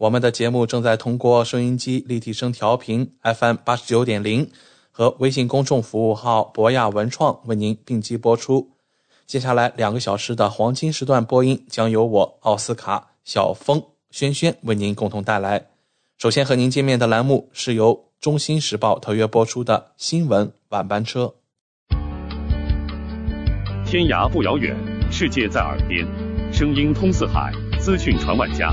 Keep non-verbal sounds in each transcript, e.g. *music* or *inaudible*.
我们的节目正在通过收音机立体声调频 FM 八十九点零和微信公众服务号博雅文创为您并机播出。接下来两个小时的黄金时段播音将由我奥斯卡、小峰、轩轩为您共同带来。首先和您见面的栏目是由《中新时报》特约播出的新闻晚班车。天涯不遥远，世界在耳边，声音通四海，资讯传万家。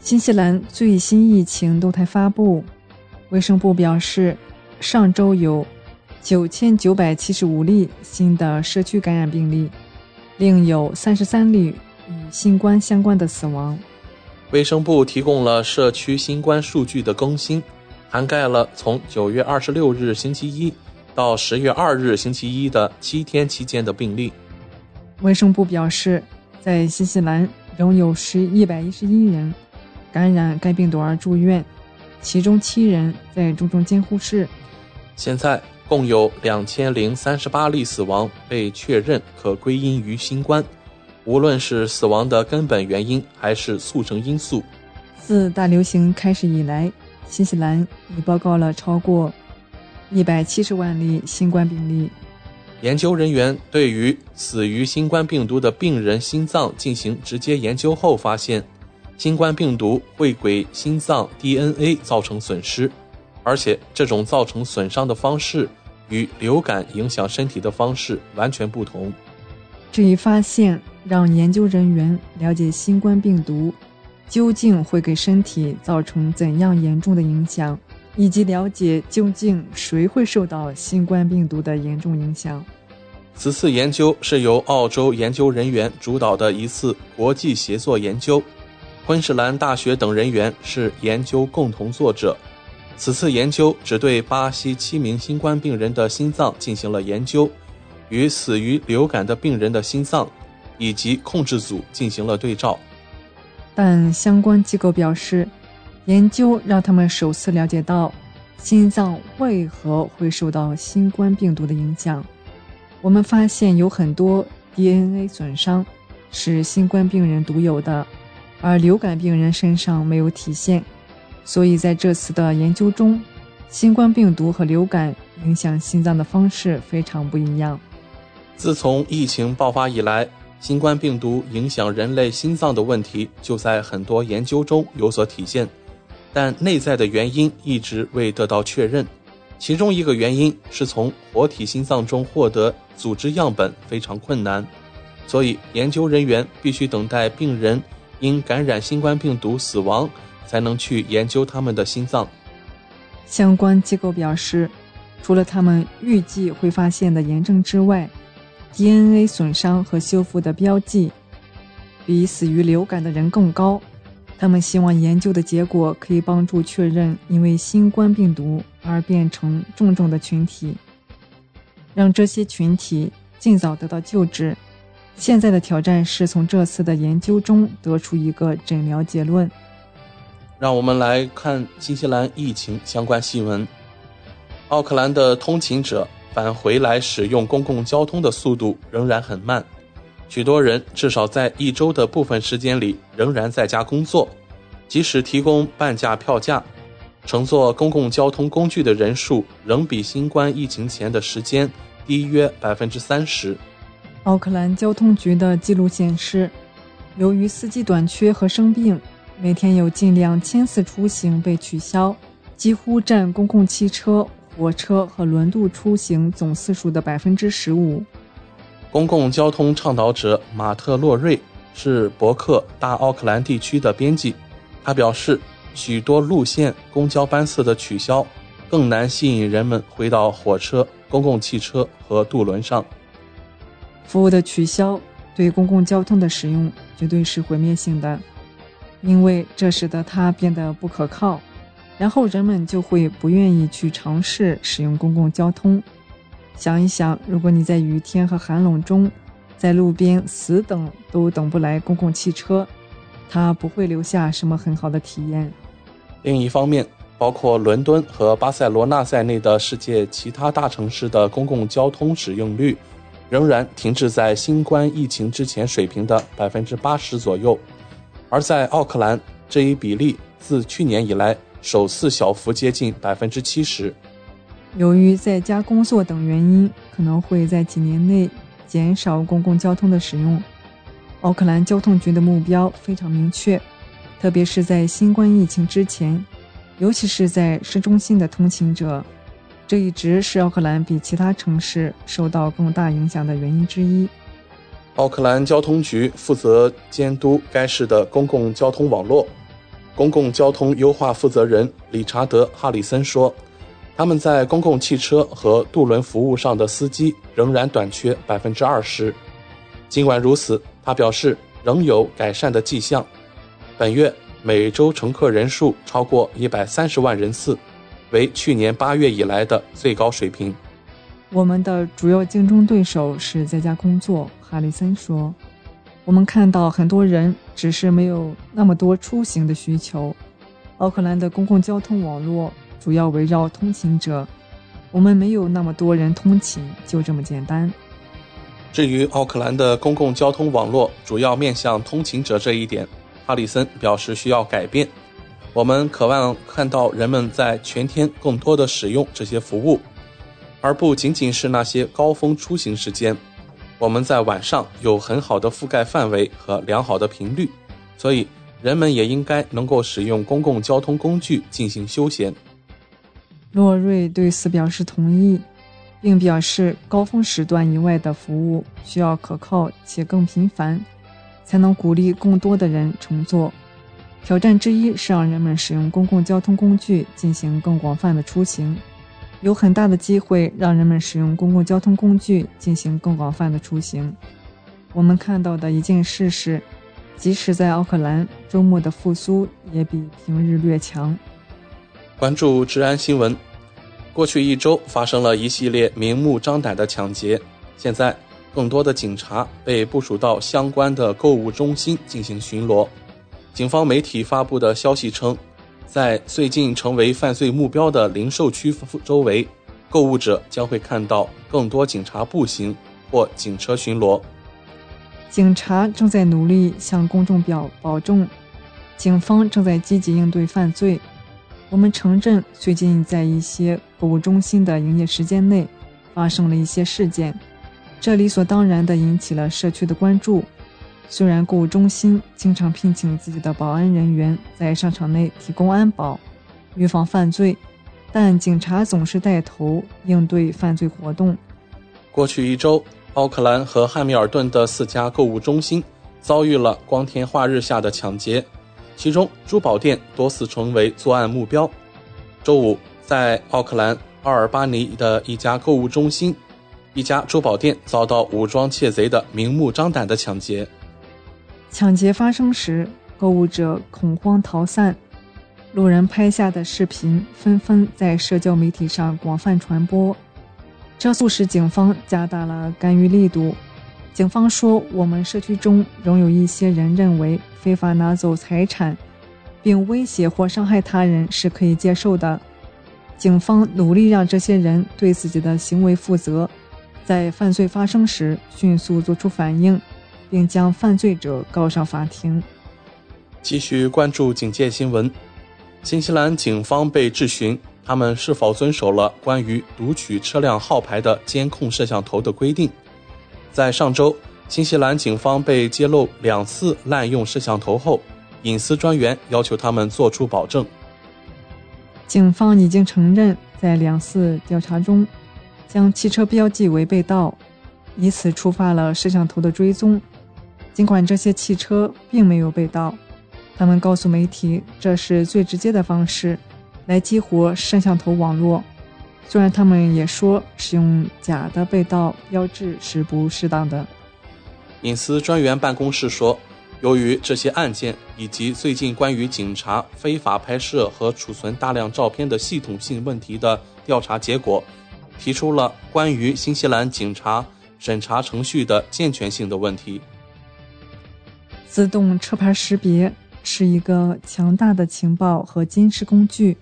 新西兰最新疫情动态发布，卫生部表示，上周有九千九百七十五例新的社区感染病例，另有三十三例与新冠相关的死亡。卫生部提供了社区新冠数据的更新，涵盖了从九月二十六日星期一到十月二日星期一的七天期间的病例。卫生部表示，在新西兰仍有十一百一十一人感染该病毒而住院，其中七人在重症监护室。现在共有两千零三十八例死亡被确认可归因于新冠，无论是死亡的根本原因还是促成因素。自大流行开始以来，新西兰已报告了超过一百七十万例新冠病例。研究人员对于死于新冠病毒的病人心脏进行直接研究后发现，新冠病毒会给心脏 DNA 造成损失，而且这种造成损伤的方式与流感影响身体的方式完全不同。这一发现让研究人员了解新冠病毒究竟会给身体造成怎样严重的影响。以及了解究竟谁会受到新冠病毒的严重影响。此次研究是由澳洲研究人员主导的一次国际协作研究，昆士兰大学等人员是研究共同作者。此次研究只对巴西七名新冠病人的心脏进行了研究，与死于流感的病人的心脏以及控制组进行了对照。但相关机构表示。研究让他们首次了解到心脏为何会受到新冠病毒的影响。我们发现有很多 DNA 损伤是新冠病人独有的，而流感病人身上没有体现。所以在这次的研究中，新冠病毒和流感影响心脏的方式非常不一样。自从疫情爆发以来，新冠病毒影响人类心脏的问题就在很多研究中有所体现。但内在的原因一直未得到确认，其中一个原因是从活体心脏中获得组织样本非常困难，所以研究人员必须等待病人因感染新冠病毒死亡，才能去研究他们的心脏。相关机构表示，除了他们预计会发现的炎症之外，DNA 损伤和修复的标记比死于流感的人更高。他们希望研究的结果可以帮助确认因为新冠病毒而变成重症的群体，让这些群体尽早得到救治。现在的挑战是从这次的研究中得出一个诊疗结论。让我们来看新西兰疫情相关新闻。奥克兰的通勤者返回来使用公共交通的速度仍然很慢，许多人至少在一周的部分时间里仍然在家工作，即使提供半价票价，乘坐公共交通工具的人数仍比新冠疫情前的时间低约百分之三十。奥克兰交通局的记录显示，由于司机短缺和生病，每天有近两千次出行被取消，几乎占公共汽车。火车和轮渡出行总次数的百分之十五。公共交通倡导者马特·洛瑞是博克大奥克兰地区的编辑，他表示，许多路线公交班次的取消更难吸引人们回到火车、公共汽车和渡轮上。服务的取消对公共交通的使用绝对是毁灭性的，因为这使得它变得不可靠。然后人们就会不愿意去尝试使用公共交通。想一想，如果你在雨天和寒冷中，在路边死等都等不来公共汽车，它不会留下什么很好的体验。另一方面，包括伦敦和巴塞罗那在内的世界其他大城市的公共交通使用率，仍然停滞在新冠疫情之前水平的百分之八十左右。而在奥克兰，这一比例自去年以来。首次小幅接近百分之七十。由于在家工作等原因，可能会在几年内减少公共交通的使用。奥克兰交通局的目标非常明确，特别是在新冠疫情之前，尤其是在市中心的通勤者，这一直是奥克兰比其他城市受到更大影响的原因之一。奥克兰交通局负责监督该市的公共交通网络。公共交通优化负责人理查德·哈里森说：“他们在公共汽车和渡轮服务上的司机仍然短缺百分之二十。尽管如此，他表示仍有改善的迹象。本月每周乘客人数超过一百三十万人次，为去年八月以来的最高水平。我们的主要竞争对手是在家工作。”哈里森说。我们看到很多人只是没有那么多出行的需求。奥克兰的公共交通网络主要围绕通勤者，我们没有那么多人通勤，就这么简单。至于奥克兰的公共交通网络主要面向通勤者这一点，哈里森表示需要改变。我们渴望看到人们在全天更多的使用这些服务，而不仅仅是那些高峰出行时间。我们在晚上有很好的覆盖范围和良好的频率，所以人们也应该能够使用公共交通工具进行休闲。洛瑞对此表示同意，并表示高峰时段以外的服务需要可靠且更频繁，才能鼓励更多的人乘坐。挑战之一是让人们使用公共交通工具进行更广泛的出行。有很大的机会让人们使用公共交通工具进行更广泛的出行。我们看到的一件事是，即使在奥克兰，周末的复苏也比平日略强。关注治安新闻，过去一周发生了一系列明目张胆的抢劫，现在更多的警察被部署到相关的购物中心进行巡逻。警方媒体发布的消息称。在最近成为犯罪目标的零售区周围，购物者将会看到更多警察步行或警车巡逻。警察正在努力向公众表保重，警方正在积极应对犯罪。我们城镇最近在一些购物中心的营业时间内发生了一些事件，这理所当然地引起了社区的关注。虽然购物中心经常聘请自己的保安人员在商场内提供安保，预防犯罪，但警察总是带头应对犯罪活动。过去一周，奥克兰和汉密尔顿的四家购物中心遭遇了光天化日下的抢劫，其中珠宝店多次成为作案目标。周五，在奥克兰奥尔巴尼的一家购物中心，一家珠宝店遭到武装窃贼的明目张胆的抢劫。抢劫发生时，购物者恐慌逃散，路人拍下的视频纷纷在社交媒体上广泛传播，这促使警方加大了干预力度。警方说：“我们社区中仍有一些人认为非法拿走财产，并威胁或伤害他人是可以接受的。”警方努力让这些人对自己的行为负责，在犯罪发生时迅速做出反应，并将犯罪者告上法庭。继续关注警戒新闻：新西兰警方被质询，他们是否遵守了关于读取车辆号牌的监控摄像头的规定。在上周，新西兰警方被揭露两次滥用摄像头后，隐私专员要求他们作出保证。警方已经承认，在两次调查中，将汽车标记为被盗，以此触发了摄像头的追踪。尽管这些汽车并没有被盗，他们告诉媒体，这是最直接的方式来激活摄像头网络。虽然他们也说，使用假的被盗标志是不适当的。隐私专员办公室说。由于这些案件以及最近关于警察非法拍摄和储存大量照片的系统性问题的调查结果，提出了关于新西兰警察审查程序的健全性的问题。自动车牌识别是一个强大的情报和监视工具，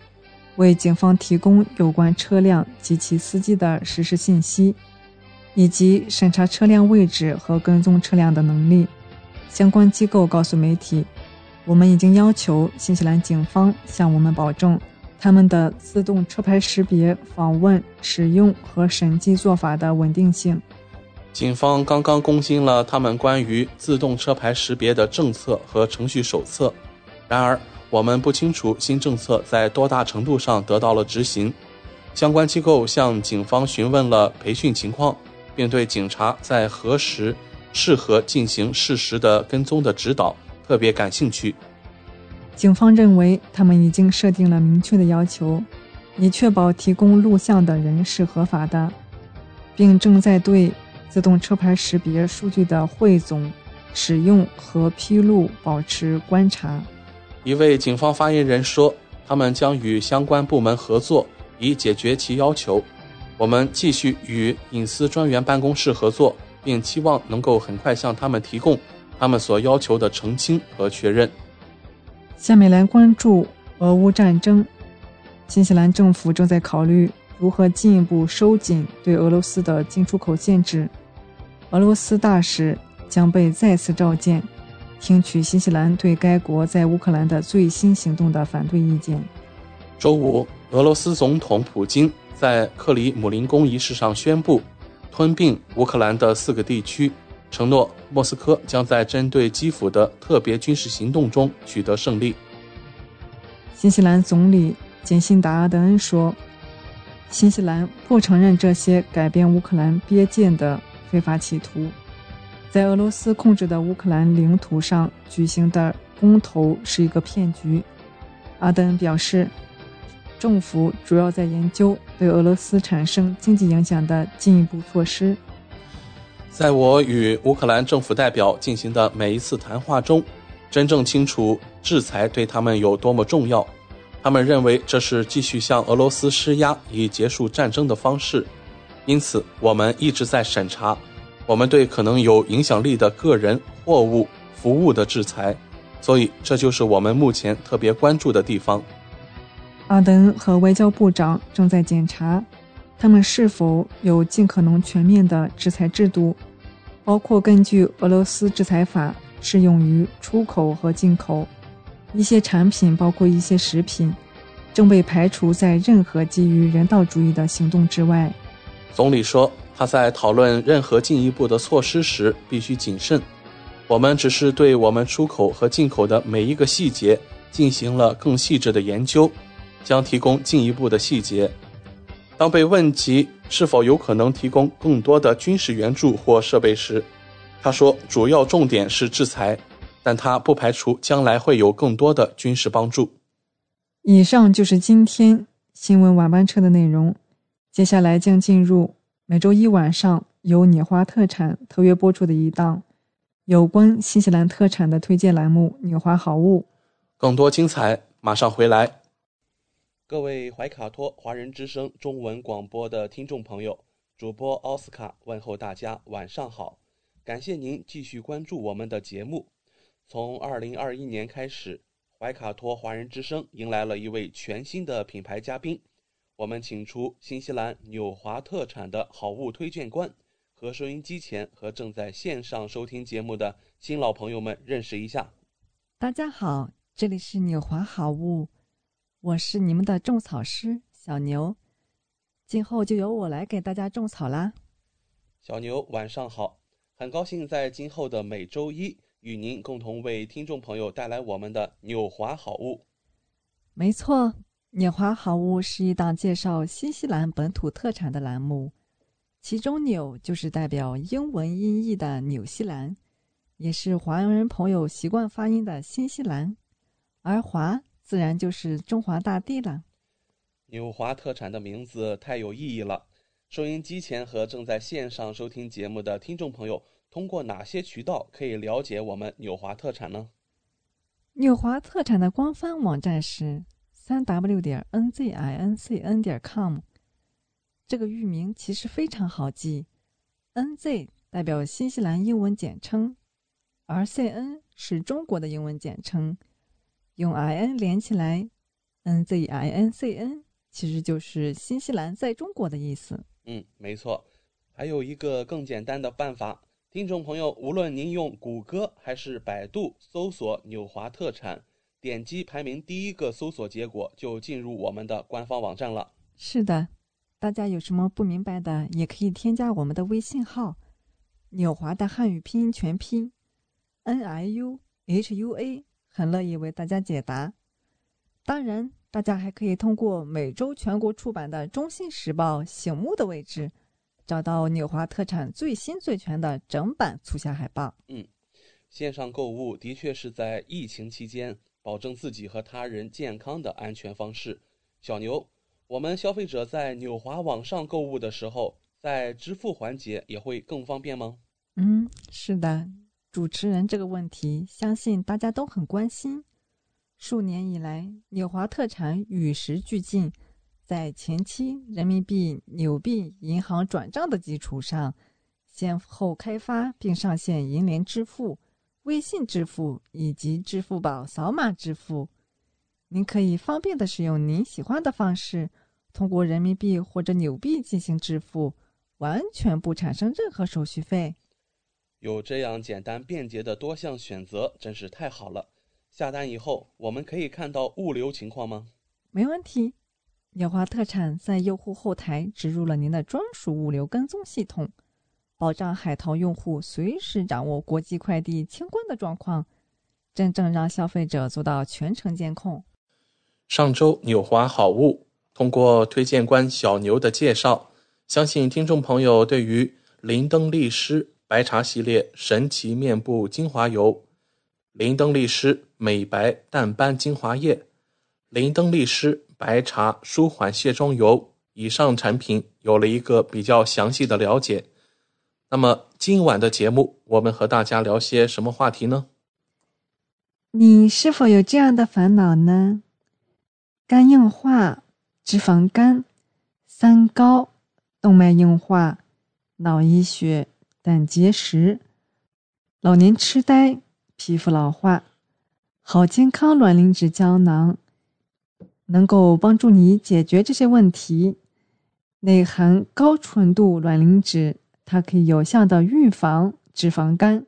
为警方提供有关车辆及其司机的实时信息，以及审查车辆位置和跟踪车辆的能力。相关机构告诉媒体：“我们已经要求新西兰警方向我们保证他们的自动车牌识别访问、使用和审计做法的稳定性。”警方刚刚更新了他们关于自动车牌识别的政策和程序手册。然而，我们不清楚新政策在多大程度上得到了执行。相关机构向警方询问了培训情况，并对警察在何时。适合进行适时的跟踪的指导，特别感兴趣。警方认为，他们已经设定了明确的要求，以确保提供录像的人是合法的，并正在对自动车牌识别数据的汇总、使用和披露保持观察。一位警方发言人说：“他们将与相关部门合作，以解决其要求。我们继续与隐私专员办公室合作。”并期望能够很快向他们提供他们所要求的澄清和确认。下面来关注俄乌战争。新西兰政府正在考虑如何进一步收紧对俄罗斯的进出口限制。俄罗斯大使将被再次召见，听取新西兰对该国在乌克兰的最新行动的反对意见。周五，俄罗斯总统普京在克里姆林宫仪式上宣布。吞并乌克兰的四个地区，承诺莫斯科将在针对基辅的特别军事行动中取得胜利。新西兰总理简辛达·阿德恩说：“新西兰不承认这些改变乌克兰边界的非法企图。在俄罗斯控制的乌克兰领土上举行的公投是一个骗局。”阿德恩表示。政府主要在研究对俄罗斯产生经济影响的进一步措施。在我与乌克兰政府代表进行的每一次谈话中，真正清楚制裁对他们有多么重要。他们认为这是继续向俄罗斯施压以结束战争的方式。因此，我们一直在审查我们对可能有影响力的个人、货物、服务的制裁。所以，这就是我们目前特别关注的地方。阿登和外交部长正在检查，他们是否有尽可能全面的制裁制度，包括根据俄罗斯制裁法适用于出口和进口。一些产品，包括一些食品，正被排除在任何基于人道主义的行动之外。总理说，他在讨论任何进一步的措施时必须谨慎。我们只是对我们出口和进口的每一个细节进行了更细致的研究。将提供进一步的细节。当被问及是否有可能提供更多的军事援助或设备时，他说：“主要重点是制裁，但他不排除将来会有更多的军事帮助。”以上就是今天新闻晚班车的内容。接下来将进入每周一晚上由拈花特产特约播出的一档有关新西兰特产的推荐栏目《拈花好物》。更多精彩马上回来。各位怀卡托华人之声中文广播的听众朋友，主播奥斯卡问候大家晚上好，感谢您继续关注我们的节目。从二零二一年开始，怀卡托华人之声迎来了一位全新的品牌嘉宾，我们请出新西兰纽华特产的好物推荐官，和收音机前和正在线上收听节目的新老朋友们认识一下。大家好，这里是纽华好物，我是你们的种草师小牛，今后就由我来给大家种草啦。小牛晚上好，很高兴在今后的每周一与您共同为听众朋友带来我们的纽华好物。没错。纽华好物是一档介绍新西兰本土特产的栏目，其中“纽”就是代表英文音译的纽西兰，也是华人朋友习惯发音的新西兰，而“华”自然就是中华大地了。纽华特产的名字太有意义了，收音机前和正在线上收听节目的听众朋友，通过哪些渠道可以了解我们纽华特产呢？纽华特产的官方网站是。三 w 点 n z i n c n 点 com，这个域名其实非常好记，n z 代表新西兰英文简称，而 c n 是中国的英文简称，用 i n 连起来，n z i n c n 其实就是新西兰在中国的意思。嗯，没错。还有一个更简单的办法，听众朋友，无论您用谷歌还是百度搜索“纽华特产”。点击排名第一个搜索结果，就进入我们的官方网站了。是的，大家有什么不明白的，也可以添加我们的微信号“纽华”的汉语拼音全拼 “n i u h u a”，很乐意为大家解答。当然，大家还可以通过每周全国出版的《中信时报》醒目的位置，找到纽华特产最新最全的整版促销海报。嗯，线上购物的确是在疫情期间。保证自己和他人健康的安全方式。小牛，我们消费者在纽华网上购物的时候，在支付环节也会更方便吗？嗯，是的，主持人这个问题，相信大家都很关心。数年以来，纽华特产与时俱进，在前期人民币纽币银行转账的基础上，先后开发并上线银联支付。微信支付以及支付宝扫码支付，您可以方便的使用您喜欢的方式，通过人民币或者纽币进行支付，完全不产生任何手续费。有这样简单便捷的多项选择，真是太好了。下单以后，我们可以看到物流情况吗？没问题，鸟华特产在用户后台植入了您的专属物流跟踪系统。保障海淘用户随时掌握国际快递清关的状况，真正让消费者做到全程监控。上周纽华好物通过推荐官小牛的介绍，相信听众朋友对于林登利诗白茶系列神奇面部精华油、林登利诗美白淡斑精华液、林登利诗白茶舒缓卸妆油以上产品有了一个比较详细的了解。那么今晚的节目，我们和大家聊些什么话题呢？你是否有这样的烦恼呢？肝硬化、脂肪肝、三高、动脉硬化、脑溢血、胆结石、老年痴呆、皮肤老化，好健康卵磷脂胶囊能够帮助你解决这些问题，内含高纯度卵磷脂。它可以有效的预防脂肪肝，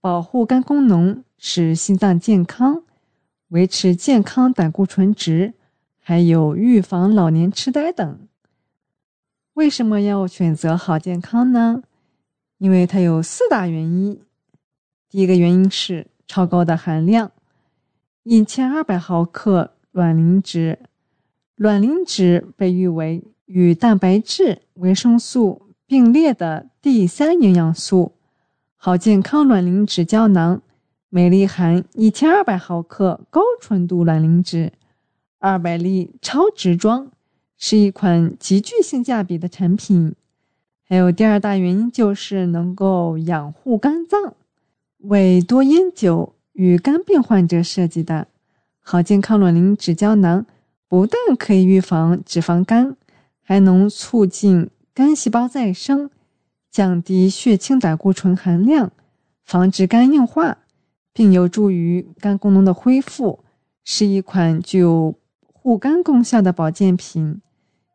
保护肝功能，使心脏健康，维持健康胆固醇值，还有预防老年痴呆等。为什么要选择好健康呢？因为它有四大原因。第一个原因是超高的含量，一千二百毫克卵磷脂。卵磷脂被誉为与蛋白质、维生素。并列的第三营养素，好健康卵磷脂胶囊，每粒含一千二百毫克高纯度卵磷脂，二百粒超值装，是一款极具性价比的产品。还有第二大原因就是能够养护肝脏，为多烟酒与肝病患者设计的好健康卵磷脂胶囊，不但可以预防脂肪肝，还能促进。肝细胞再生，降低血清胆固醇含量，防止肝硬化，并有助于肝功能的恢复，是一款具有护肝功效的保健品。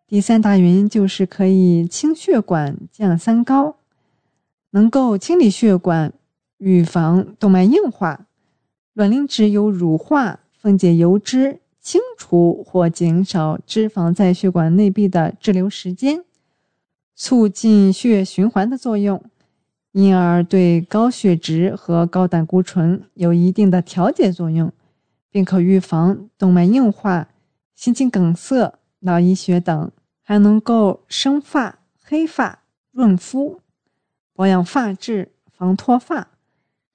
第三大原因就是可以清血管、降三高，能够清理血管，预防动脉硬化。卵磷脂有乳化、分解油脂、清除或减少脂肪在血管内壁的滞留时间，促进血液循环的作用，因而对高血脂和高胆固醇有一定的调节作用，并可预防动脉硬化、心肌梗塞。脑溢血等，还能够生发、黑发、润肤、保养发质、防脱发。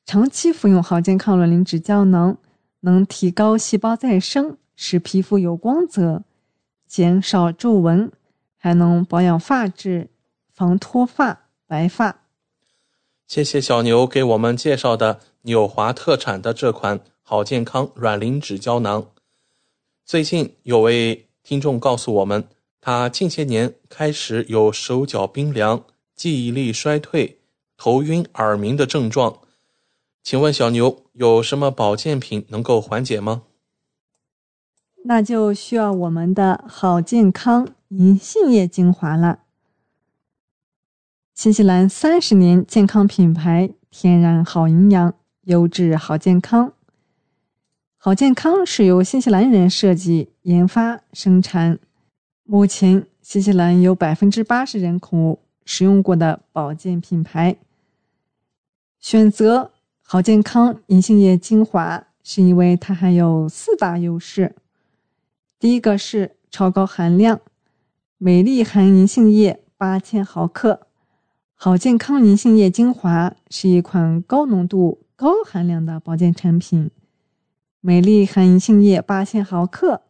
长期服用好健康卵磷脂胶囊，能提高细胞再生，使皮肤有光泽，减少皱纹，还能保养发质、防脱发、白发。谢谢小牛给我们介绍的纽华特产的这款好健康软磷脂胶囊。最近有位。听众告诉我们，他近些年开始有手脚冰凉、记忆力衰退、头晕耳鸣的症状。请问小牛有什么保健品能够缓解吗？那就需要我们的好健康银杏叶精华了。新西兰三十年健康品牌，天然好营养，优质好健康。好健康是由新西兰人设计、研发、生产。目前，新西兰有百分之八十人口使用过的保健品牌。选择好健康银杏叶精华，是因为它含有四大优势。第一个是超高含量，美丽含银杏叶八千毫克。好健康银杏叶精华是一款高浓度、高含量的保健产品。美丽含银杏叶八千毫克，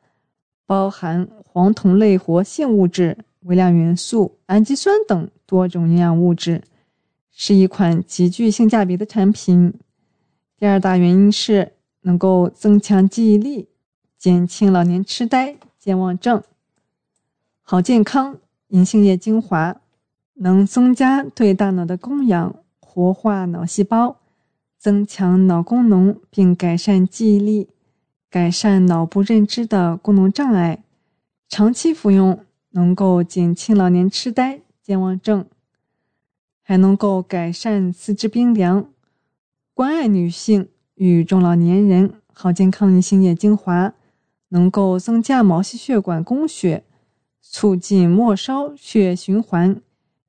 包含黄酮类活性物质、微量元素、氨基酸等多种营养物质，是一款极具性价比的产品。第二大原因是能够增强记忆力，减轻老年痴呆、健忘症。好健康银杏叶精华能增加对大脑的供氧，活化脑细胞。增强脑功能，并改善记忆力，改善脑部认知的功能障碍。长期服用能够减轻老年痴呆、健忘症，还能够改善四肢冰凉。关爱女性与中老年人，好健康银杏叶精华能够增加毛细血管供血，促进末梢血液循环。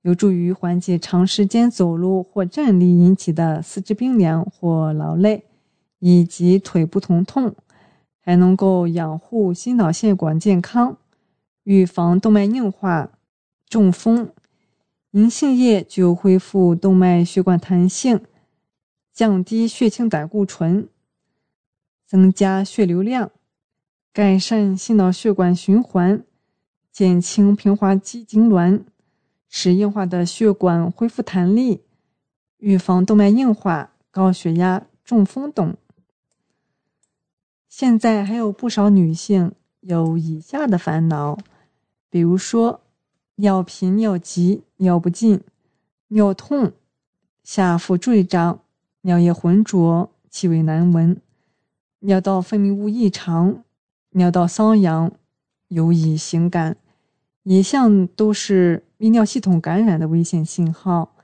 有助于缓解长时间走路或站立引起的四肢冰凉或劳累，以及腿部疼痛，还能够养护心脑血管健康，预防动脉硬化、中风。银杏叶具有恢复动脉血管弹性、降低血清胆固醇、增加血流量、改善心脑血管循环、减轻平滑肌痉挛。使硬化的血管恢复弹力，预防动脉硬化、高血压、中风等。现在还有不少女性有以下的烦恼，比如说尿频、尿急、尿不尽、尿痛、下腹坠胀、尿液浑浊、气味难闻、尿道分泌物异常、尿道瘙痒、有乙型感，一向都是。泌尿系统感染的危险信号，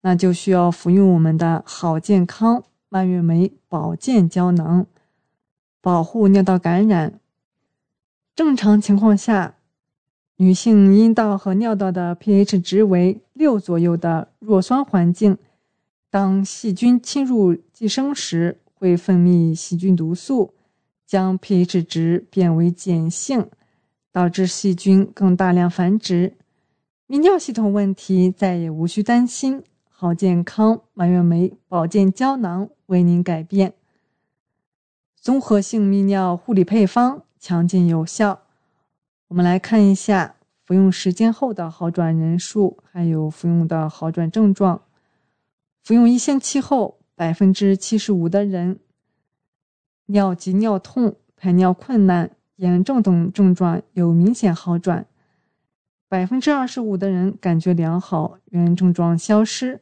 那就需要服用我们的好健康蔓越莓保健胶囊，保护尿道感染。正常情况下，女性阴道和尿道的 pH 值为六左右的弱酸环境，当细菌侵入寄生时，会分泌细菌毒素，将 pH 值变为碱性，导致细菌更大量繁殖。泌尿系统问题再也无需担心，好健康蔓越莓保健胶囊为您改变。综合性泌尿护理配方，强劲有效。我们来看一下服用时间后的好转人数，还有服用的好转症状。服用一星期后，百分之七十五的人尿急、尿痛、排尿困难、炎症等症状有明显好转。百分之二十五的人感觉良好，原症状消失。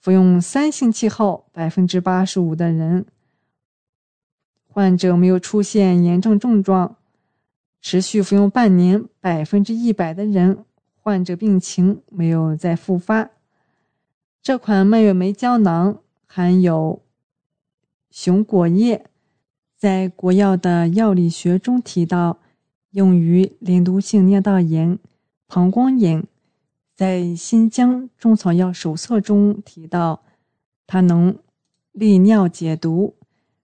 服用三星期后，百分之八十五的人患者没有出现炎症症状。持续服用半年，百分之一百的人患者病情没有再复发。这款蔓越莓胶囊含有熊果叶，在国药的药理学中提到，用于连毒性尿道炎、膀胱炎。在新疆中草药手册中提到，它能利尿解毒，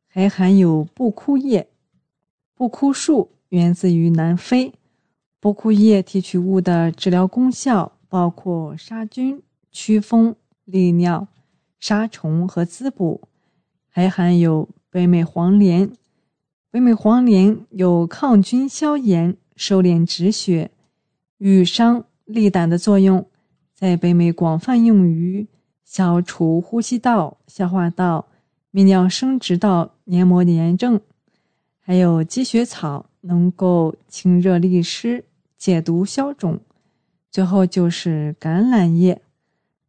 还含有布枯叶。布枯树源自于南非，布枯叶提取物的治疗功效包括杀菌、祛风、利尿、杀虫和滋补，还含有北美黄连。北美黄连有抗菌、消炎、收敛止血、愈伤。利胆的作用在北美广泛用于消除呼吸道、消化道、泌尿生殖道黏膜炎症。还有积雪草能够清热利湿、解毒消肿。最后就是橄榄叶，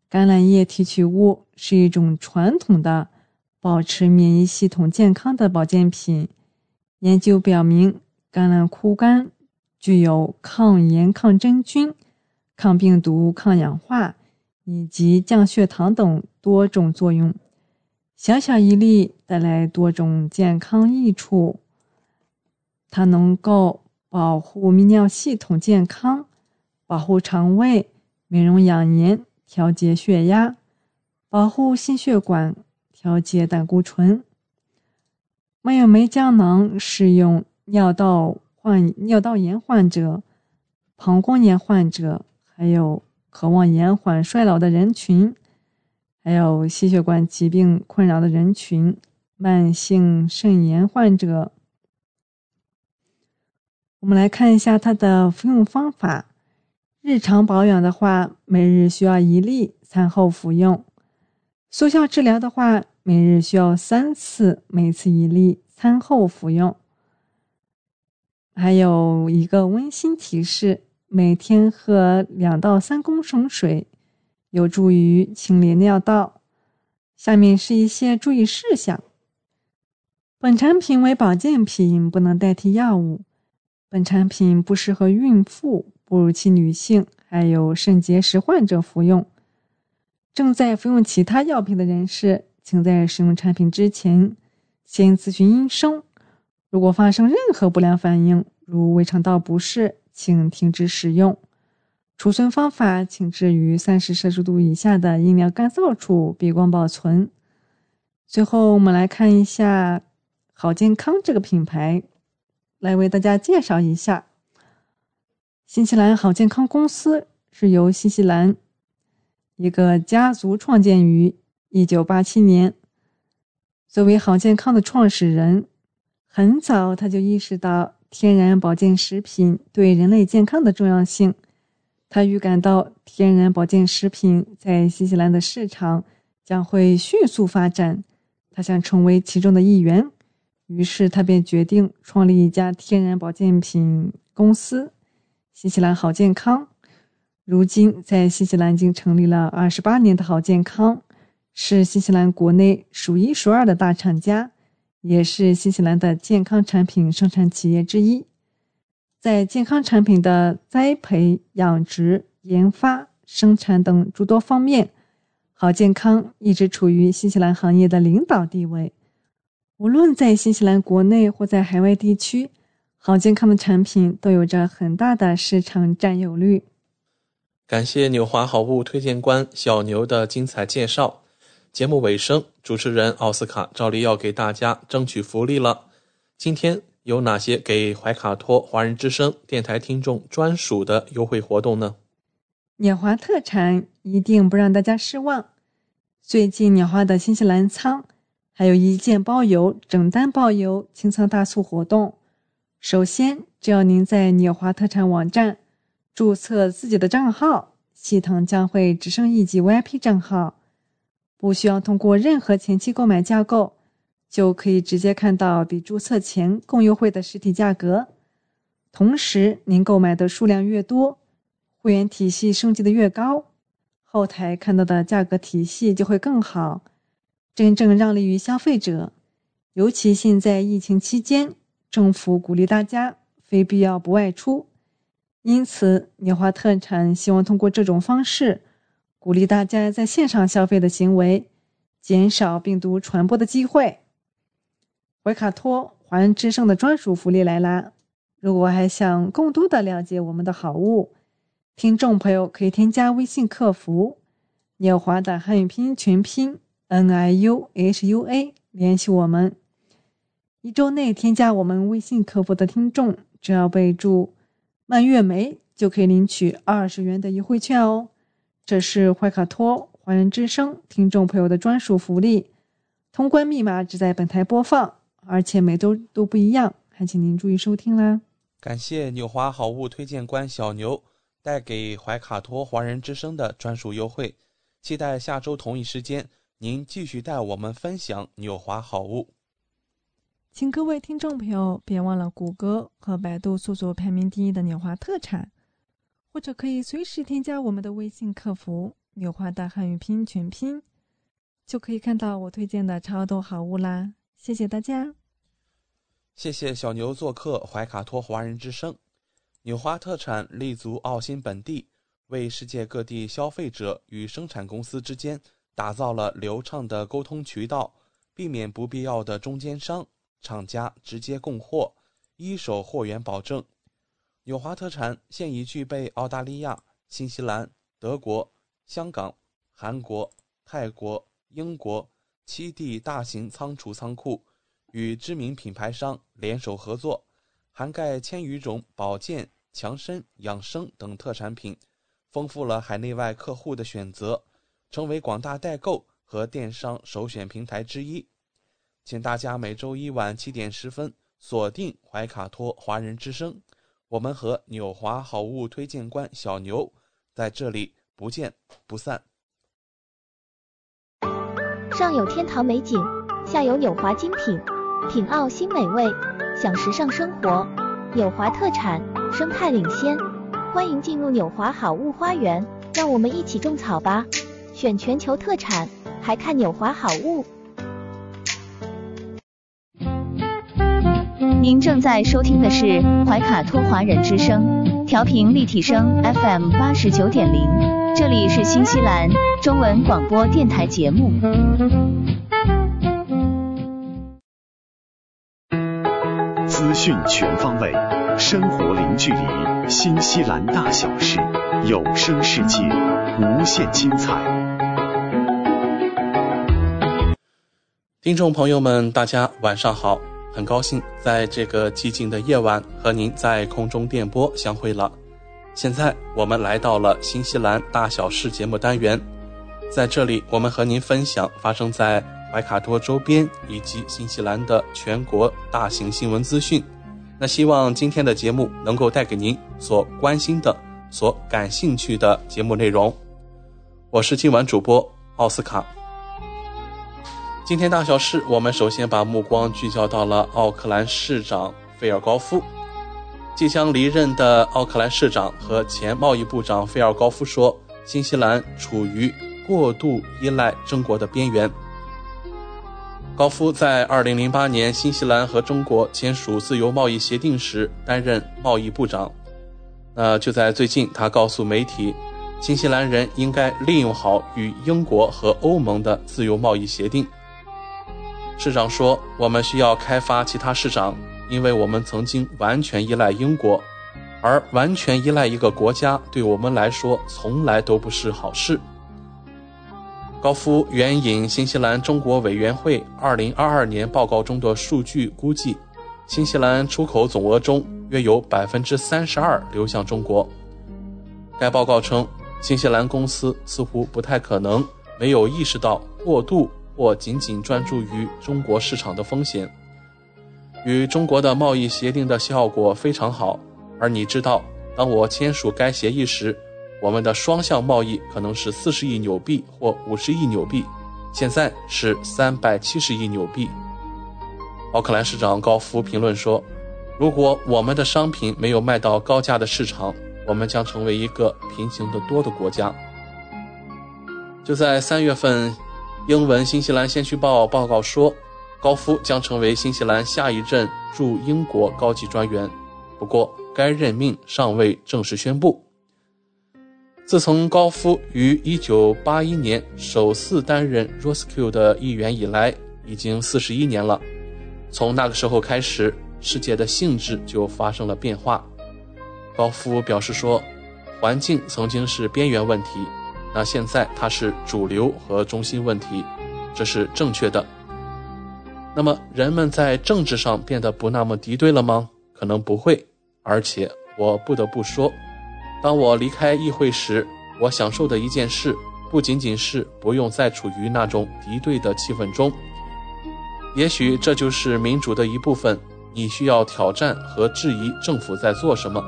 橄榄叶提取物是一种传统的保持免疫系统健康的保健品。研究表明，橄榄枯干具有抗炎、抗真菌。抗病毒、抗氧化以及降血糖等多种作用，小小一粒带来多种健康益处。它能够保护泌尿系统健康，保护肠胃，美容养颜，调节血压，保护心血管，调节胆固醇。蔓越莓胶囊适用尿道患尿道炎患者、膀胱炎患者。还有渴望延缓衰老的人群，还有心血管疾病困扰的人群，慢性肾炎患者。我们来看一下它的服用方法。日常保养的话，每日需要一粒，餐后服用；速效治疗的话，每日需要三次，每次一粒，餐后服用。还有一个温馨提示。每天喝两到三公升水，有助于清理尿道。下面是一些注意事项：本产品为保健品，不能代替药物。本产品不适合孕妇、哺乳期女性，还有肾结石患者服用。正在服用其他药品的人士，请在使用产品之前先咨询医生。如果发生任何不良反应，如胃肠道不适，请停止使用。储存方法，请置于三十摄氏度以下的阴凉干燥处，避光保存。最后，我们来看一下好健康这个品牌，来为大家介绍一下。新西兰好健康公司是由新西兰一个家族创建于一九八七年。作为好健康的创始人，很早他就意识到。天然保健食品对人类健康的重要性，他预感到天然保健食品在新西兰的市场将会迅速发展，他想成为其中的一员，于是他便决定创立一家天然保健品公司——新西兰好健康。如今，在新西兰已经成立了二十八年的好健康，是新西兰国内数一数二的大厂家。也是新西兰的健康产品生产企业之一，在健康产品的栽培、养殖、研发、生产等诸多方面，好健康一直处于新西兰行业的领导地位。无论在新西兰国内或在海外地区，好健康的产品都有着很大的市场占有率。感谢纽华好物推荐官小牛的精彩介绍。节目尾声，主持人奥斯卡照例要给大家争取福利了。今天有哪些给怀卡托华人之声电台听众专属的优惠活动呢？鸟华特产一定不让大家失望。最近鸟华的新西兰仓还有一件包邮、整单包邮清仓大促活动。首先，只要您在鸟华特产网站注册自己的账号，系统将会只剩一级 VIP 账号。不需要通过任何前期购买架构，就可以直接看到比注册前更优惠的实体价格。同时，您购买的数量越多，会员体系升级的越高，后台看到的价格体系就会更好，真正让利于消费者。尤其现在疫情期间，政府鼓励大家非必要不外出。因此，纽华特产希望通过这种方式，鼓励大家在线上消费的行为，减少病毒传播的机会。维卡托华人之声的专属福利来啦！如果还想更多的了解我们的好物，听众朋友可以添加微信客服“纽华”的汉语拼音全拼 “n i u h u a” 联系我们。一周内添加我们微信客服的听众，只要备注。蔓越莓就可以领取二十元的优惠券哦，这是怀卡托华人之声听众朋友的专属福利。通关密码只在本台播放，而且每周都不一样，还请您注意收听啦。感谢纽华好物推荐官小牛带给怀卡托华人之声的专属优惠，期待下周同一时间您继续带我们分享纽华好物。请各位听众朋友别忘了谷歌和百度搜索排名第一的纽华特产，或者可以随时添加我们的微信客服“纽华大汉语拼音全拼”，就可以看到我推荐的超多好物啦！谢谢大家，谢谢小牛做客怀卡托华人之声。纽华特产立足澳新本地，为世界各地消费者与生产公司之间打造了流畅的沟通渠道，避免不必要的中间商。厂家直接供货，一手货源保证。纽华特产现已具备澳大利亚、新西兰、德国、香港、韩国、泰国、英国七地大型仓储仓库，与知名品牌商联手合作，涵盖千余种保健、强身、养生等特产品，丰富了海内外客户的选择，成为广大代购和电商首选平台之一。请大家每周一晚七点十分锁定怀卡托华人之声，我们和纽华好物推荐官小牛在这里不见不散。上有天堂美景，下有纽华精品，品澳新美味，享时尚生活。纽华特产，生态领先，欢迎进入纽华好物花园，让我们一起种草吧！选全球特产，还看纽华好物。您正在收听的是怀卡托华人之声，调频立体声 FM 八十九点零，这里是新西兰中文广播电台节目。资讯全方位，生活零距离，新西兰大小事，有声世界，无限精彩。听众朋友们，大家晚上好。很高兴在这个寂静的夜晚和您在空中电波相会了。现在我们来到了新西兰大小事节目单元，在这里我们和您分享发生在怀卡托周边以及新西兰的全国大型新闻资讯。那希望今天的节目能够带给您所关心的、所感兴趣的节目内容。我是今晚主播奥斯卡。今天大小事，我们首先把目光聚焦到了奥克兰市长菲尔高夫。即将离任的奥克兰市长和前贸易部长菲尔高夫说：“新西兰处于过度依赖中国的边缘。”高夫在2008年新西兰和中国签署自由贸易协定时担任贸易部长。那就在最近，他告诉媒体，新西兰人应该利用好与英国和欧盟的自由贸易协定。市长说：“我们需要开发其他市场，因为我们曾经完全依赖英国，而完全依赖一个国家对我们来说从来都不是好事。”高夫援引新西兰中国委员会2022年报告中的数据估计，新西兰出口总额中约有32%流向中国。该报告称，新西兰公司似乎不太可能没有意识到过度。或仅仅专注于中国市场的风险，与中国的贸易协定的效果非常好。而你知道，当我签署该协议时，我们的双向贸易可能是四十亿纽币或五十亿纽币，现在是三百七十亿纽币。奥克兰市长高夫评论说：“如果我们的商品没有卖到高价的市场，我们将成为一个平行的多的国家。”就在三月份。英文《新西兰先驱报》报告说，高夫将成为新西兰下一任驻英国高级专员。不过该任命尚未正式宣布。自从高夫于1981年首次担任 Rosq 的议员以来，已经41年了。从那个时候开始，世界的性质就发生了变化。高夫表示说，环境曾经是边缘问题，那现在它是主流和中心问题，这是正确的。那么，人们在政治上变得不那么敌对了吗？可能不会。而且，我不得不说。当我离开议会时，我享受的一件事，不仅仅是不用再处于那种敌对的气氛中。也许这就是民主的一部分，你需要挑战和质疑政府在做什么。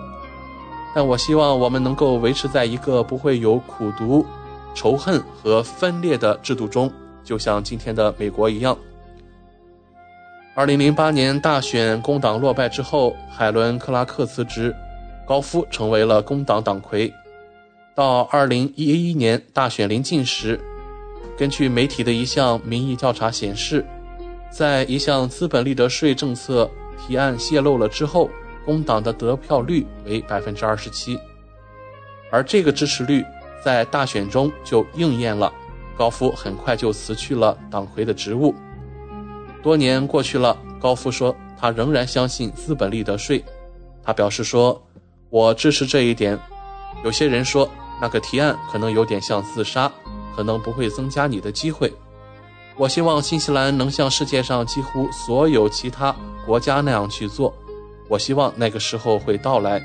但我希望我们能够维持在一个不会有苦读、仇恨和分裂的制度中，就像今天的美国一样。二零零八年大选工党落败之后，海伦·克拉克辞职。高夫成为了工党党魁。到二零一一年大选临近时，根据媒体的一项民意调查显示，在一项资本利得税政策提案泄露了之后，工党的得票率为百分之二十七。而这个支持率在大选中就应验了。高夫很快就辞去了党魁的职务。多年过去了，高夫说他仍然相信资本利得税。他表示说。我支持这一点。有些人说那个提案可能有点像自杀，可能不会增加你的机会。我希望新西兰能像世界上几乎所有其他国家那样去做。我希望那个时候会到来。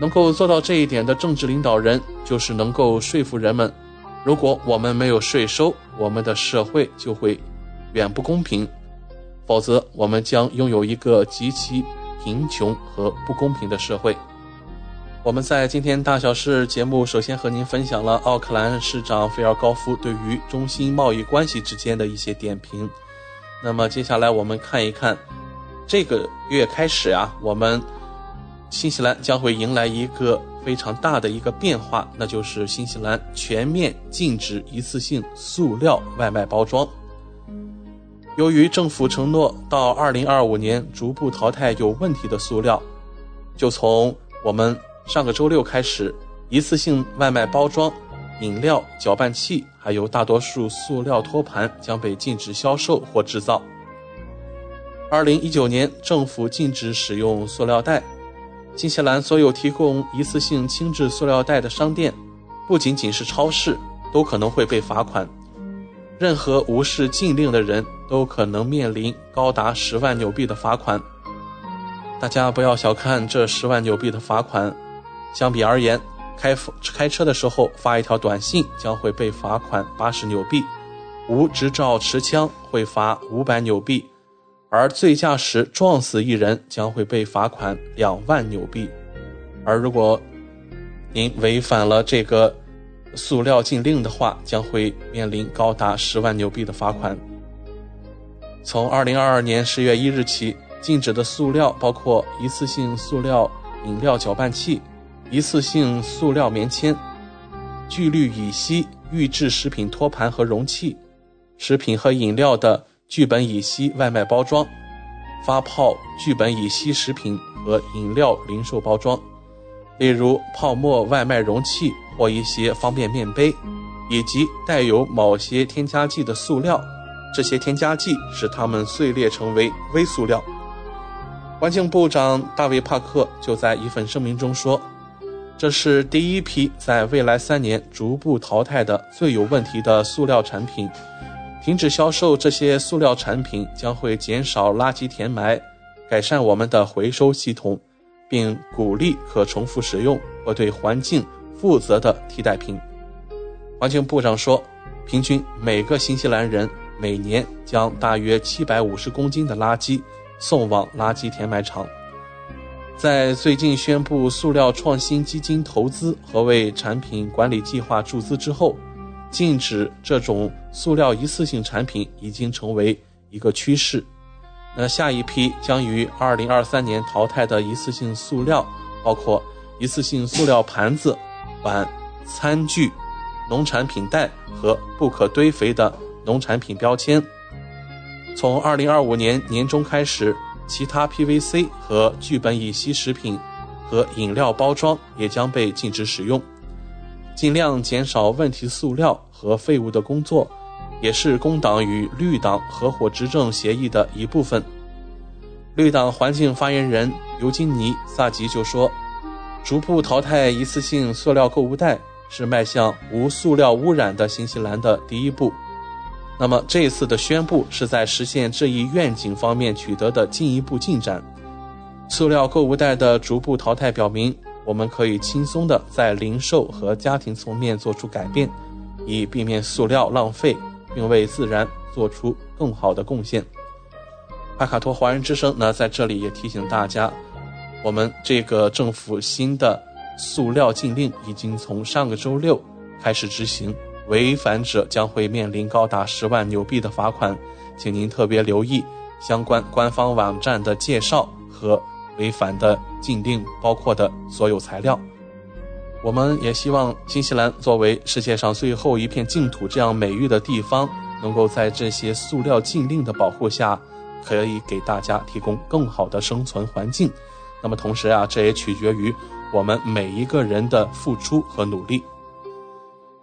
能够做到这一点的政治领导人，就是能够说服人们：如果我们没有税收，我们的社会就会远不公平；否则，我们将拥有一个极其贫穷和不公平的社会。我们在今天大小事节目，首先和您分享了奥克兰市长菲尔高夫对于中新贸易关系之间的一些点评。那么接下来我们看一看，这个月开始啊，我们新西兰将会迎来一个非常大的一个变化，那就是新西兰全面禁止一次性塑料外卖包装。由于政府承诺到2025年逐步淘汰有问题的塑料，就从我们。上个周六开始，一次性外卖包装、饮料搅拌器，还有大多数塑料托盘将被禁止销售或制造。二零一九年，政府禁止使用塑料袋。新西兰所有提供一次性轻质塑料袋的商店，不仅仅是超市，都可能会被罚款。任何无视禁令的人都可能面临高达十万纽币的罚款。大家不要小看这十万纽币的罚款。相比而言，开开车的时候发一条短信将会被罚款八十纽币，无执照持枪会罚五百纽币，而醉驾时撞死一人将会被罚款两万纽币。而如果您违反了这个塑料禁令的话，将会面临高达十万纽币的罚款。从二零二二年十月一日起，禁止的塑料包括一次性塑料饮料搅拌器。一次性塑料棉签、聚氯乙烯预制食品托盘和容器、食品和饮料的聚苯乙烯外卖包装、发泡聚苯乙烯食品和饮料零售包装，例如泡沫外卖容器或一些方便面杯，以及带有某些添加剂的塑料。这些添加剂使它们碎裂成为微塑料。环境部长大卫·帕克就在一份声明中说。这是第一批在未来三年逐步淘汰的最有问题的塑料产品。停止销售这些塑料产品将会减少垃圾填埋，改善我们的回收系统，并鼓励可重复使用或对环境负责的替代品。环境部长说，平均每个新西兰人每年将大约七百五十公斤的垃圾送往垃圾填埋场。在最近宣布塑料创新基金投资和为产品管理计划注资之后，禁止这种塑料一次性产品已经成为一个趋势。那下一批将于二零二三年淘汰的一次性塑料，包括一次性塑料盘子、碗、餐具、农产品袋和不可堆肥的农产品标签。从二零二五年年中开始。其他 PVC 和聚苯乙烯食品和饮料包装也将被禁止使用。尽量减少问题塑料和废物的工作，也是工党与绿党合伙执政协议的一部分。绿党环境发言人尤金尼·萨吉就说：“逐步淘汰一次性塑料购物袋是迈向无塑料污染的新西兰的第一步。”那么这次的宣布是在实现这一愿景方面取得的进一步进展。塑料购物袋的逐步淘汰表明，我们可以轻松地在零售和家庭层面做出改变，以避免塑料浪费，并为自然做出更好的贡献。帕卡托华人之声呢，在这里也提醒大家，我们这个政府新的塑料禁令已经从上个周六开始执行，违反者将会面临高达十万纽币的罚款，请您特别留意相关官方网站的介绍和违反的禁令包括的所有材料。我们也希望新西兰作为世界上最后一片净土这样美誉的地方，能够在这些塑料禁令的保护下。可以给大家提供更好的生存环境，那么同时啊，这也取决于我们每一个人的付出和努力。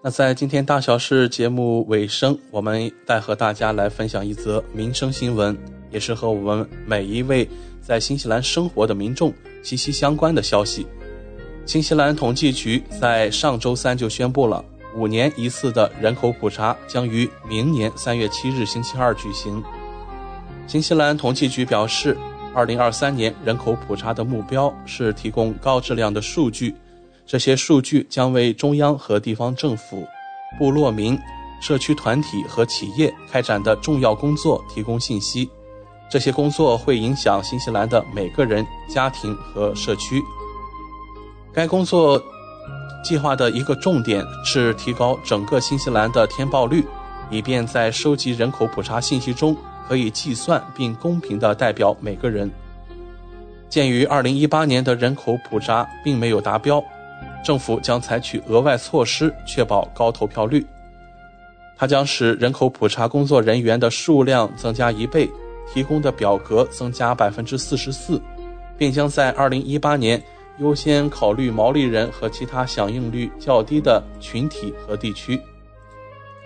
那在今天大小事节目尾声，我们带和大家来分享一则民生新闻，也是和我们每一位在新西兰生活的民众息息相关的消息。新西兰统计局在上周三就宣布了，五年一次的人口普查将于明年三月七日星期二举行。新西兰统计局表示，2023年人口普查的目标是提供高质量的数据，这些数据将为中央和地方政府、部落民、社区团体和企业开展的重要工作提供信息。这些工作会影响新西兰的每个人、家庭和社区。该工作计划的一个重点是提高整个新西兰的填报率，以便在收集人口普查信息中。可以计算并公平地代表每个人。鉴于2018年的人口普查并没有达标，政府将采取额外措施确保高投票率。它将使人口普查工作人员的数量增加一倍，提供的表格增加百分之四十四，并将在2018年优先考虑毛利人和其他响应率较低的群体和地区。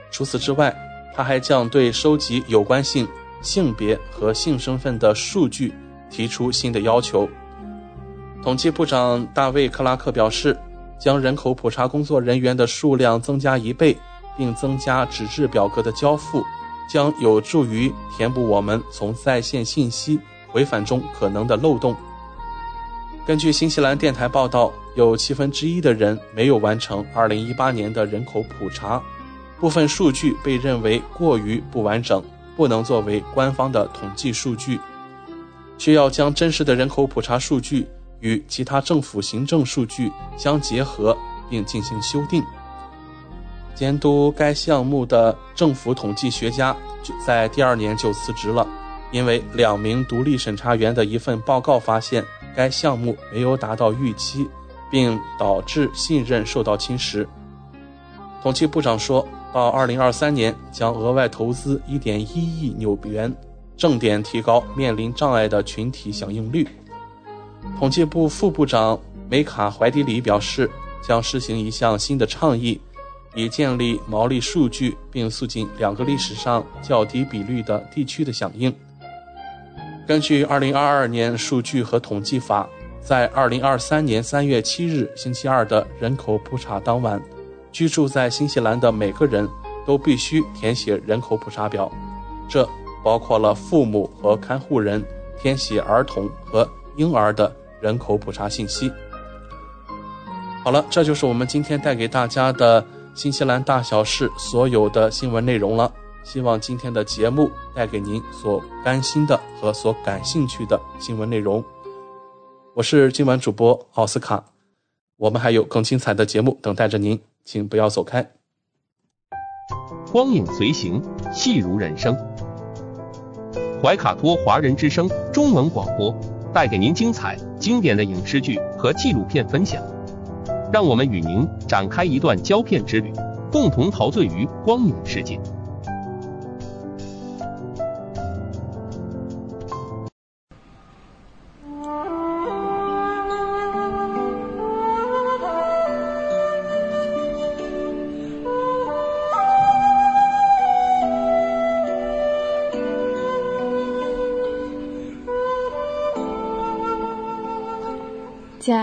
除此之外，他还将对收集有关性。性别和性身份的数据提出新的要求。统计部长大卫·克拉克表示，将人口普查工作人员的数量增加一倍，并增加纸质表格的交付，将有助于填补我们从在线信息回返中可能的漏洞。根据新西兰电台报道，有七分之一的人没有完成2018年的人口普查，部分数据被认为过于不完整。不能作为官方的统计数据，需要将真实的人口普查数据与其他政府行政数据相结合并进行修订。监督该项目的政府统计学家就在第二年就辞职了，因为两名独立审查员的一份报告发现该项目没有达到预期，并导致信任受到侵蚀。统计部长说。到二零二三年，将额外投资一点一亿纽元，重点提高面临障碍的群体响应率。统计部副部长梅卡怀迪里表示，将实行一项新的倡议，以建立毛利数据，并促进两个历史上较低比率的地区的响应。根据二零二二年数据和统计法，在二零二三年三月七日星期二的人口普查当晚。居住在新西兰的每个人都必须填写人口普查表，这包括了父母和看护人填写儿童和婴儿的人口普查信息。好了，这就是我们今天带给大家的新西兰大小事所有的新闻内容了。希望今天的节目带给您所关心的和所感兴趣的新闻内容。我是今晚主播奥斯卡，我们还有更精彩的节目等待着您。请不要走开。光影随行，戏如人生。怀卡托华人之声中文广播带给您精彩经典的影视剧和纪录片分享，让我们与您展开一段胶片之旅，共同陶醉于光影世界。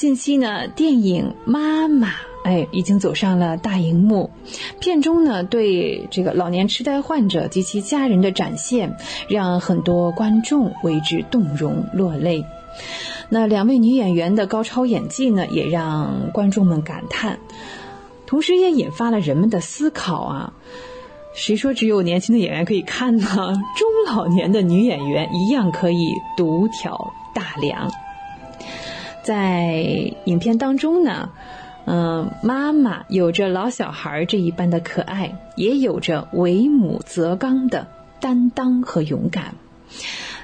近期呢，电影《妈妈》哎，已经走上了大荧幕。片中呢，对这个老年痴呆患者及其家人的展现，让很多观众为之动容落泪。那两位女演员的高超演技呢，也让观众们感叹，同时也引发了人们的思考啊。谁说只有年轻的演员可以看呢？中老年的女演员一样可以独挑大梁。在影片当中呢，嗯，妈妈有着老小孩这一般的可爱，也有着为母则刚的担当和勇敢。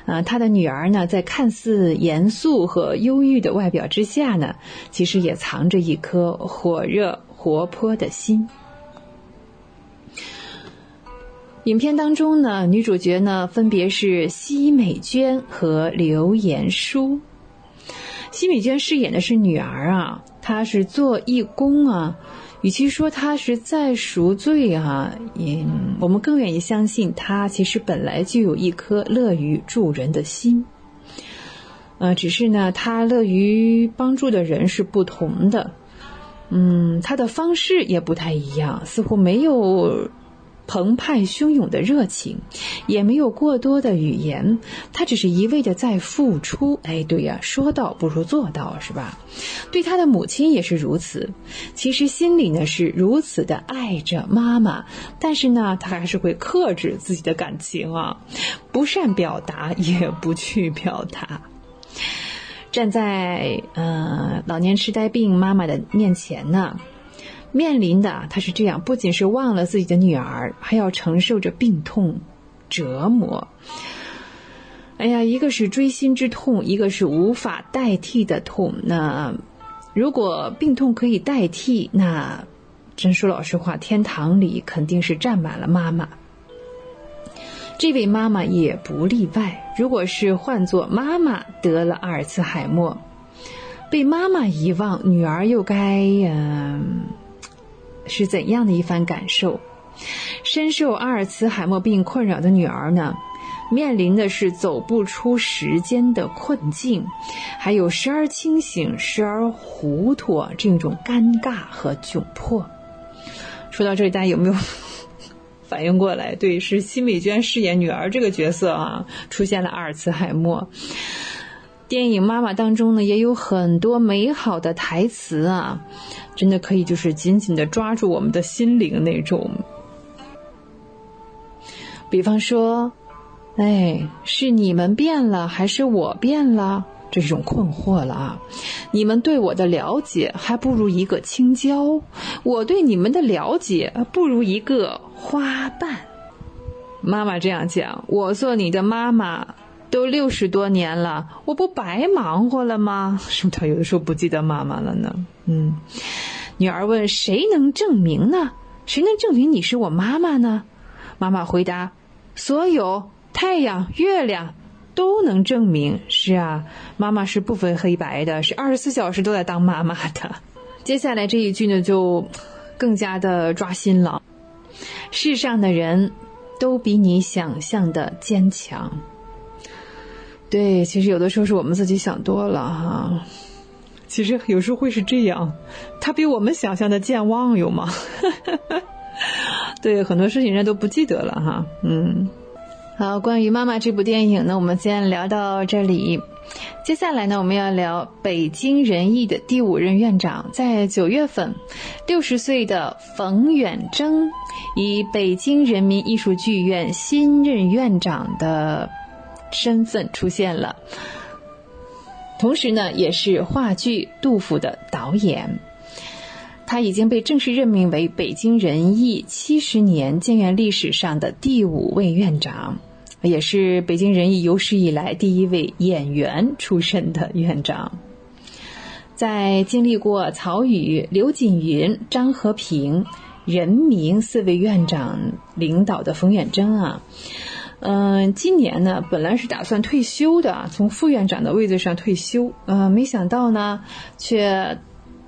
啊，他的女儿呢，在看似严肃和忧郁的外表之下呢，其实也藏着一颗火热活泼的心。影片当中呢，女主角呢，分别是奚美娟和刘延书。奚美娟饰演的是女儿啊，她是做义工啊。与其说她是在赎罪啊，嗯，我们更愿意相信她其实本来就有一颗乐于助人的心。呃，只是呢，她乐于帮助的人是不同的，嗯，她的方式也不太一样，似乎没有。澎湃汹涌的热情，也没有过多的语言，他只是一味的在付出。哎，对呀，说到不如做到，是吧？对他的母亲也是如此，其实心里呢是如此的爱着妈妈，但是呢，他还是会克制自己的感情啊，不善表达，也不去表达。站在呃老年痴呆病妈妈的面前呢。面临的他是这样，不仅是忘了自己的女儿，还要承受着病痛折磨。哎呀，一个是锥心之痛，一个是无法代替的痛。那如果病痛可以代替，那真说老实话，天堂里肯定是站满了妈妈。这位妈妈也不例外。如果是换做妈妈得了阿尔茨海默，被妈妈遗忘，女儿又该嗯？是怎样的一番感受？深受阿尔茨海默病困扰的女儿呢，面临的是走不出时间的困境，还有时而清醒、时而糊涂这种尴尬和窘迫。说到这里，大家有没有 *laughs* 反应过来？对，是奚美娟饰演女儿这个角色啊，出现了阿尔茨海默。电影《妈妈》当中呢，也有很多美好的台词啊，真的可以就是紧紧的抓住我们的心灵那种。比方说，哎，是你们变了，还是我变了？这种困惑了啊！你们对我的了解还不如一个青椒，我对你们的了解不如一个花瓣。妈妈这样讲，我做你的妈妈。都六十多年了，我不白忙活了吗？是不是他有的时候不记得妈妈了呢？嗯，女儿问：“谁能证明呢？谁能证明你是我妈妈呢？”妈妈回答：“所有太阳、月亮都能证明。是啊，妈妈是不分黑白的，是二十四小时都在当妈妈的。”接下来这一句呢，就更加的抓心了。世上的人都比你想象的坚强。对，其实有的时候是我们自己想多了哈。其实有时候会是这样，他比我们想象的健忘，有吗？*laughs* 对，很多事情人家都不记得了哈。嗯，好，关于《妈妈》这部电影呢，我们先聊到这里。接下来呢，我们要聊北京人艺的第五任院长，在九月份，六十岁的冯远征以北京人民艺术剧院新任院长的。身份出现了，同时呢，也是话剧《杜甫》的导演。他已经被正式任命为北京人艺七十年建院历史上的第五位院长，也是北京人艺有史以来第一位演员出身的院长。在经历过曹禺、刘锦云、张和平、任明四位院长领导的冯远征啊，嗯，今年呢本来是打算退休的，从副院长的位子上退休，呃，没想到呢，却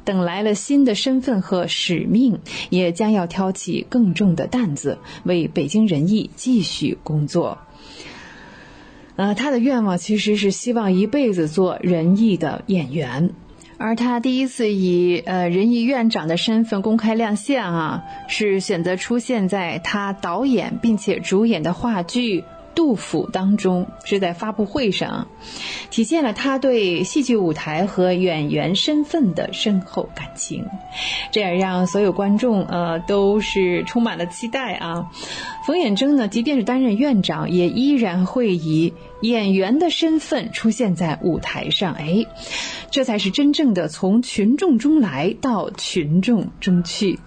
等来了新的身份和使命，也将要挑起更重的担子，为北京人艺继续工作。呃，他的愿望其实是希望一辈子做仁义的演员。而他第一次以呃仁义院长的身份公开亮相啊，是选择出现在他导演并且主演的话剧。杜甫当中是在发布会上，体现了他对戏剧舞台和演员身份的深厚感情，这也让所有观众呃都是充满了期待啊。冯远征呢，即便是担任院长，也依然会以演员的身份出现在舞台上。哎，这才是真正的从群众中来到群众中去。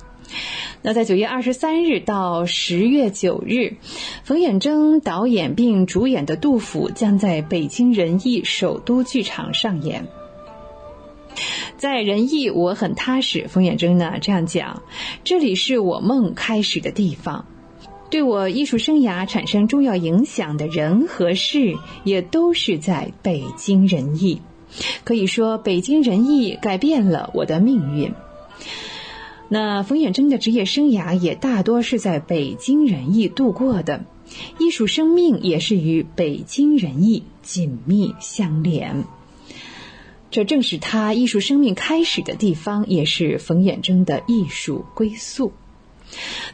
那在九月二十三日到十月九日，冯远征导演并主演的《杜甫》将在北京人艺首都剧场上演。在人艺，我很踏实。冯远征呢这样讲：“这里是我梦开始的地方，对我艺术生涯产生重要影响的人和事，也都是在北京人艺。可以说，北京人艺改变了我的命运。”那冯远征的职业生涯也大多是在北京人艺度过的，艺术生命也是与北京人艺紧密相连。这正是他艺术生命开始的地方，也是冯远征的艺术归宿。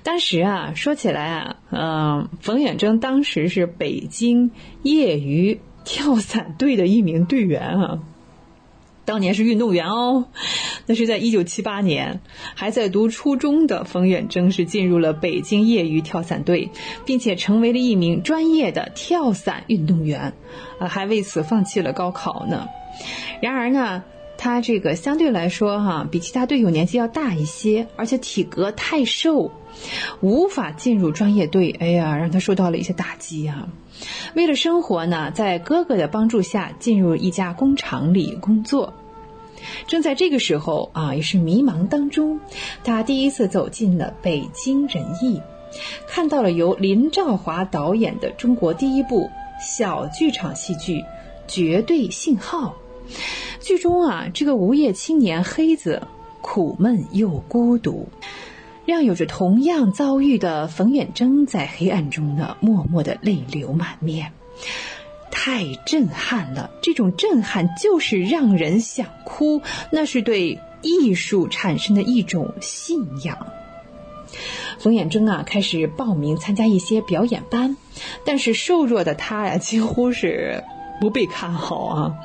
当时啊，说起来啊，嗯，冯远征当时是北京业余跳伞队的一名队员啊。当年是运动员哦，那是在一九七八年，还在读初中的冯远征是进入了北京业余跳伞队，并且成为了一名专业的跳伞运动员，啊，还为此放弃了高考呢。然而呢，他这个相对来说哈，比其他队友年纪要大一些，而且体格太瘦，无法进入专业队。哎呀，让他受到了一些打击啊。为了生活呢，在哥哥的帮助下进入一家工厂里工作。正在这个时候啊，也是迷茫当中，他第一次走进了北京人艺，看到了由林兆华导演的中国第一部小剧场戏剧《绝对信号》。剧中啊，这个无业青年黑子苦闷又孤独。让有着同样遭遇的冯远征在黑暗中呢，默默的泪流满面，太震撼了！这种震撼就是让人想哭，那是对艺术产生的一种信仰。冯远征啊，开始报名参加一些表演班，但是瘦弱的他呀，几乎是不被看好啊。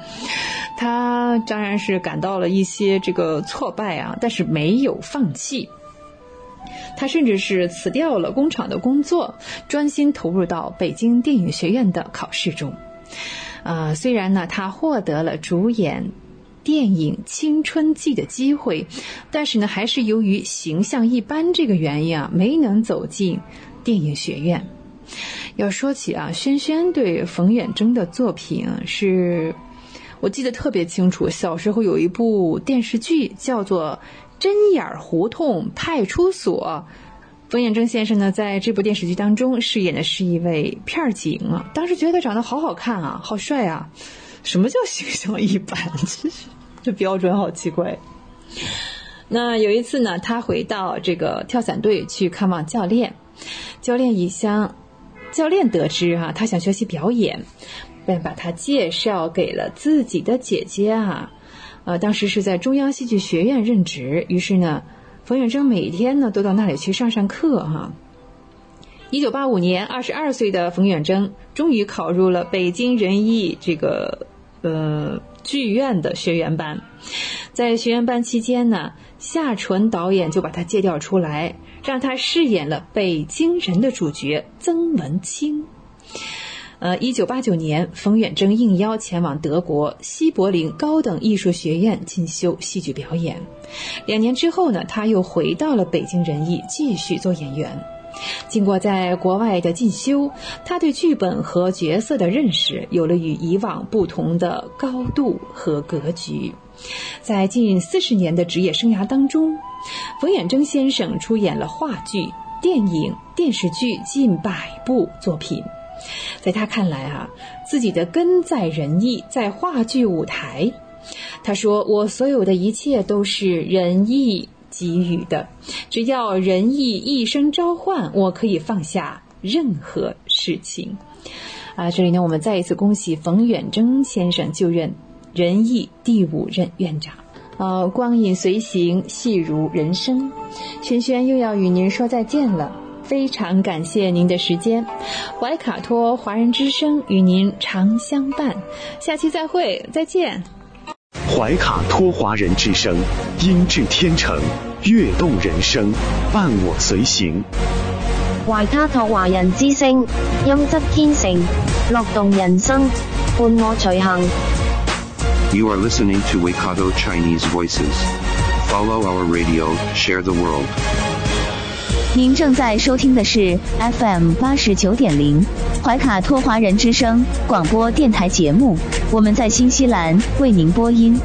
他当然是感到了一些这个挫败啊，但是没有放弃。他甚至是辞掉了工厂的工作，专心投入到北京电影学院的考试中。啊，虽然呢，他获得了主演电影《青春记》的机会，但是呢，还是由于形象一般这个原因啊，没能走进电影学院。要说起啊，轩轩对冯远征的作品是，我记得特别清楚，小时候有一部电视剧叫做。针眼胡同派出所，冯远征先生呢，在这部电视剧当中饰演的是一位片儿警啊。当时觉得长得好好看啊，好帅啊！什么叫形象一般？*laughs* 这标准好奇怪。那有一次呢，他回到这个跳伞队去看望教练，教练已向教练得知哈，他想学习表演，便把他介绍给了自己的姐姐啊。呃，当时是在中央戏剧学院任职，于是呢，冯远征每天呢都到那里去上上课哈。一九八五年，二十二岁的冯远征终于考入了北京人艺这个呃剧院的学员班，在学员班期间呢，夏纯导演就把他借调出来，让他饰演了北京人的主角曾文清。呃，一九八九年，冯远征应邀前往德国西柏林高等艺术学院进修戏剧表演。两年之后呢，他又回到了北京人艺继续做演员。经过在国外的进修，他对剧本和角色的认识有了与以往不同的高度和格局。在近四十年的职业生涯当中，冯远征先生出演了话剧、电影、电视剧近百部作品。在他看来啊，自己的根在仁义，在话剧舞台。他说：“我所有的一切都是仁义给予的，只要仁义一声召唤，我可以放下任何事情。”啊，这里呢，我们再一次恭喜冯远征先生就任。仁义第五任院长，呃，光影随行，戏如人生。轩轩又要与您说再见了，非常感谢您的时间。怀卡托华人之声与您常相伴，下期再会，再见。怀卡托华人之声，音质天成，悦动人生，伴我随行。怀卡托华人之声，音质天成，乐动人生，伴我随行。You are listening to Waikato Chinese Voices. Follow our radio, share the world. 您正在收听的是 FM 八十九点零怀卡托华人之声广播电台节目，我们在新西兰为您播音。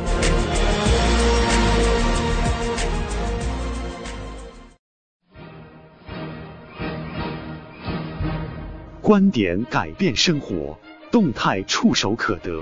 观点改变生活，动态触手可得。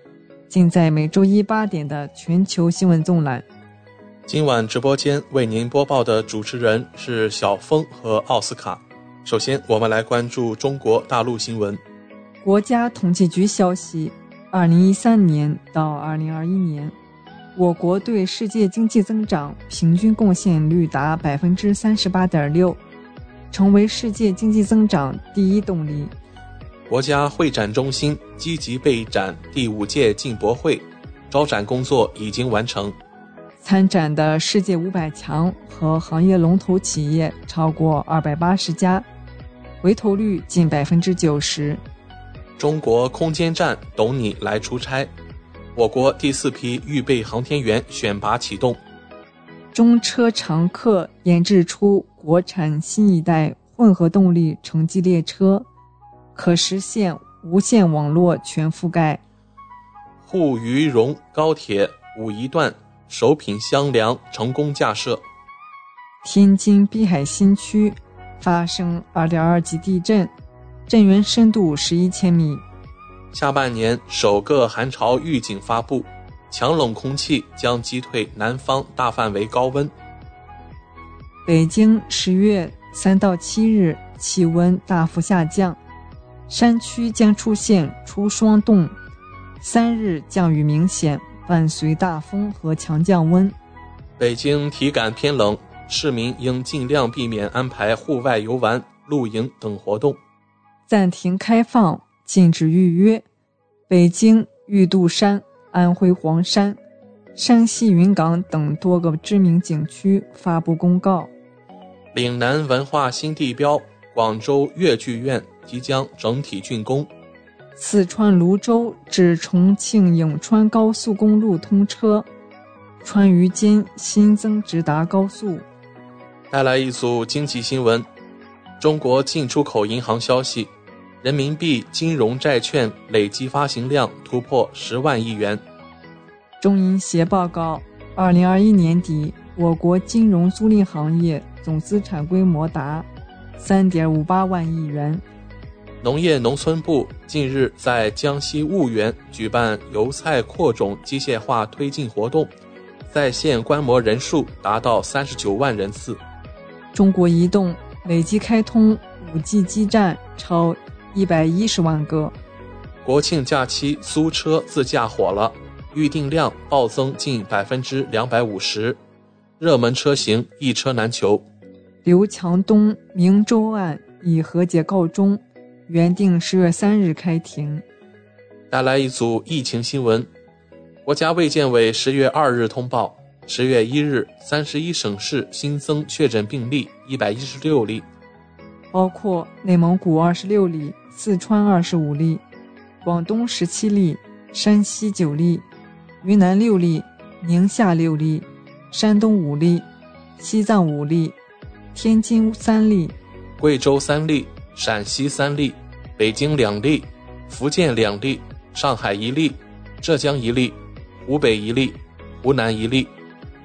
尽在每周一八点的全球新闻纵览。今晚直播间为您播报的主持人是小峰和奥斯卡。首先，我们来关注中国大陆新闻。国家统计局消息，二零一三年到二零二一年，我国对世界经济增长平均贡献率达百分之三十八点六，成为世界经济增长第一动力。国家会展中心积极备展第五届进博会，招展工作已经完成。参展的世界五百强和行业龙头企业超过二百八十家，回头率近百分之九十。中国空间站等你来出差，我国第四批预备航天员选拔启动。中车长客研制出国产新一代混合动力城际列车。可实现无线网络全覆盖。沪渝蓉高铁武夷段首品箱梁成功架设。天津滨海新区发生2.2级地震，震源深度11千米。下半年首个寒潮预警发布，强冷空气将击退南方大范围高温。北京十月三到七日气温大幅下降。山区将出现初霜冻，三日降雨明显，伴随大风和强降温。北京体感偏冷，市民应尽量避免安排户外游玩、露营等活动。暂停开放，禁止预约。北京玉渡山、安徽黄山、山西云冈等多个知名景区发布公告。岭南文化新地标广州粤剧院。即将整体竣工。四川泸州至重庆颍川高速公路通车，川渝间新增直达高速。带来一组经济新闻：中国进出口银行消息，人民币金融债券累计发行量突破十万亿元。中银协报告，二零二一年底，我国金融租赁行业总资产规模达三点五八万亿元。农业农村部近日在江西婺源举办油菜扩种机械化推进活动，在线观摩人数达到三十九万人次。中国移动累计开通 5G 基站超一百一十万个。国庆假期租车自驾火了，预订量暴增近百分之两百五十，热门车型一车难求。刘强东明州案以和解告终。原定十月三日开庭。带来一组疫情新闻。国家卫健委十月二日通报，十月一日，三十一省市新增确诊病例一百一十六例，包括内蒙古二十六例，四川二十五例，广东十七例，山西九例，云南六例，宁夏六例，山东五例，西藏五例，天津三例，贵州三例，陕西三例，北京两例，福建两例，上海一例，浙江一例，湖北一例，湖南一例。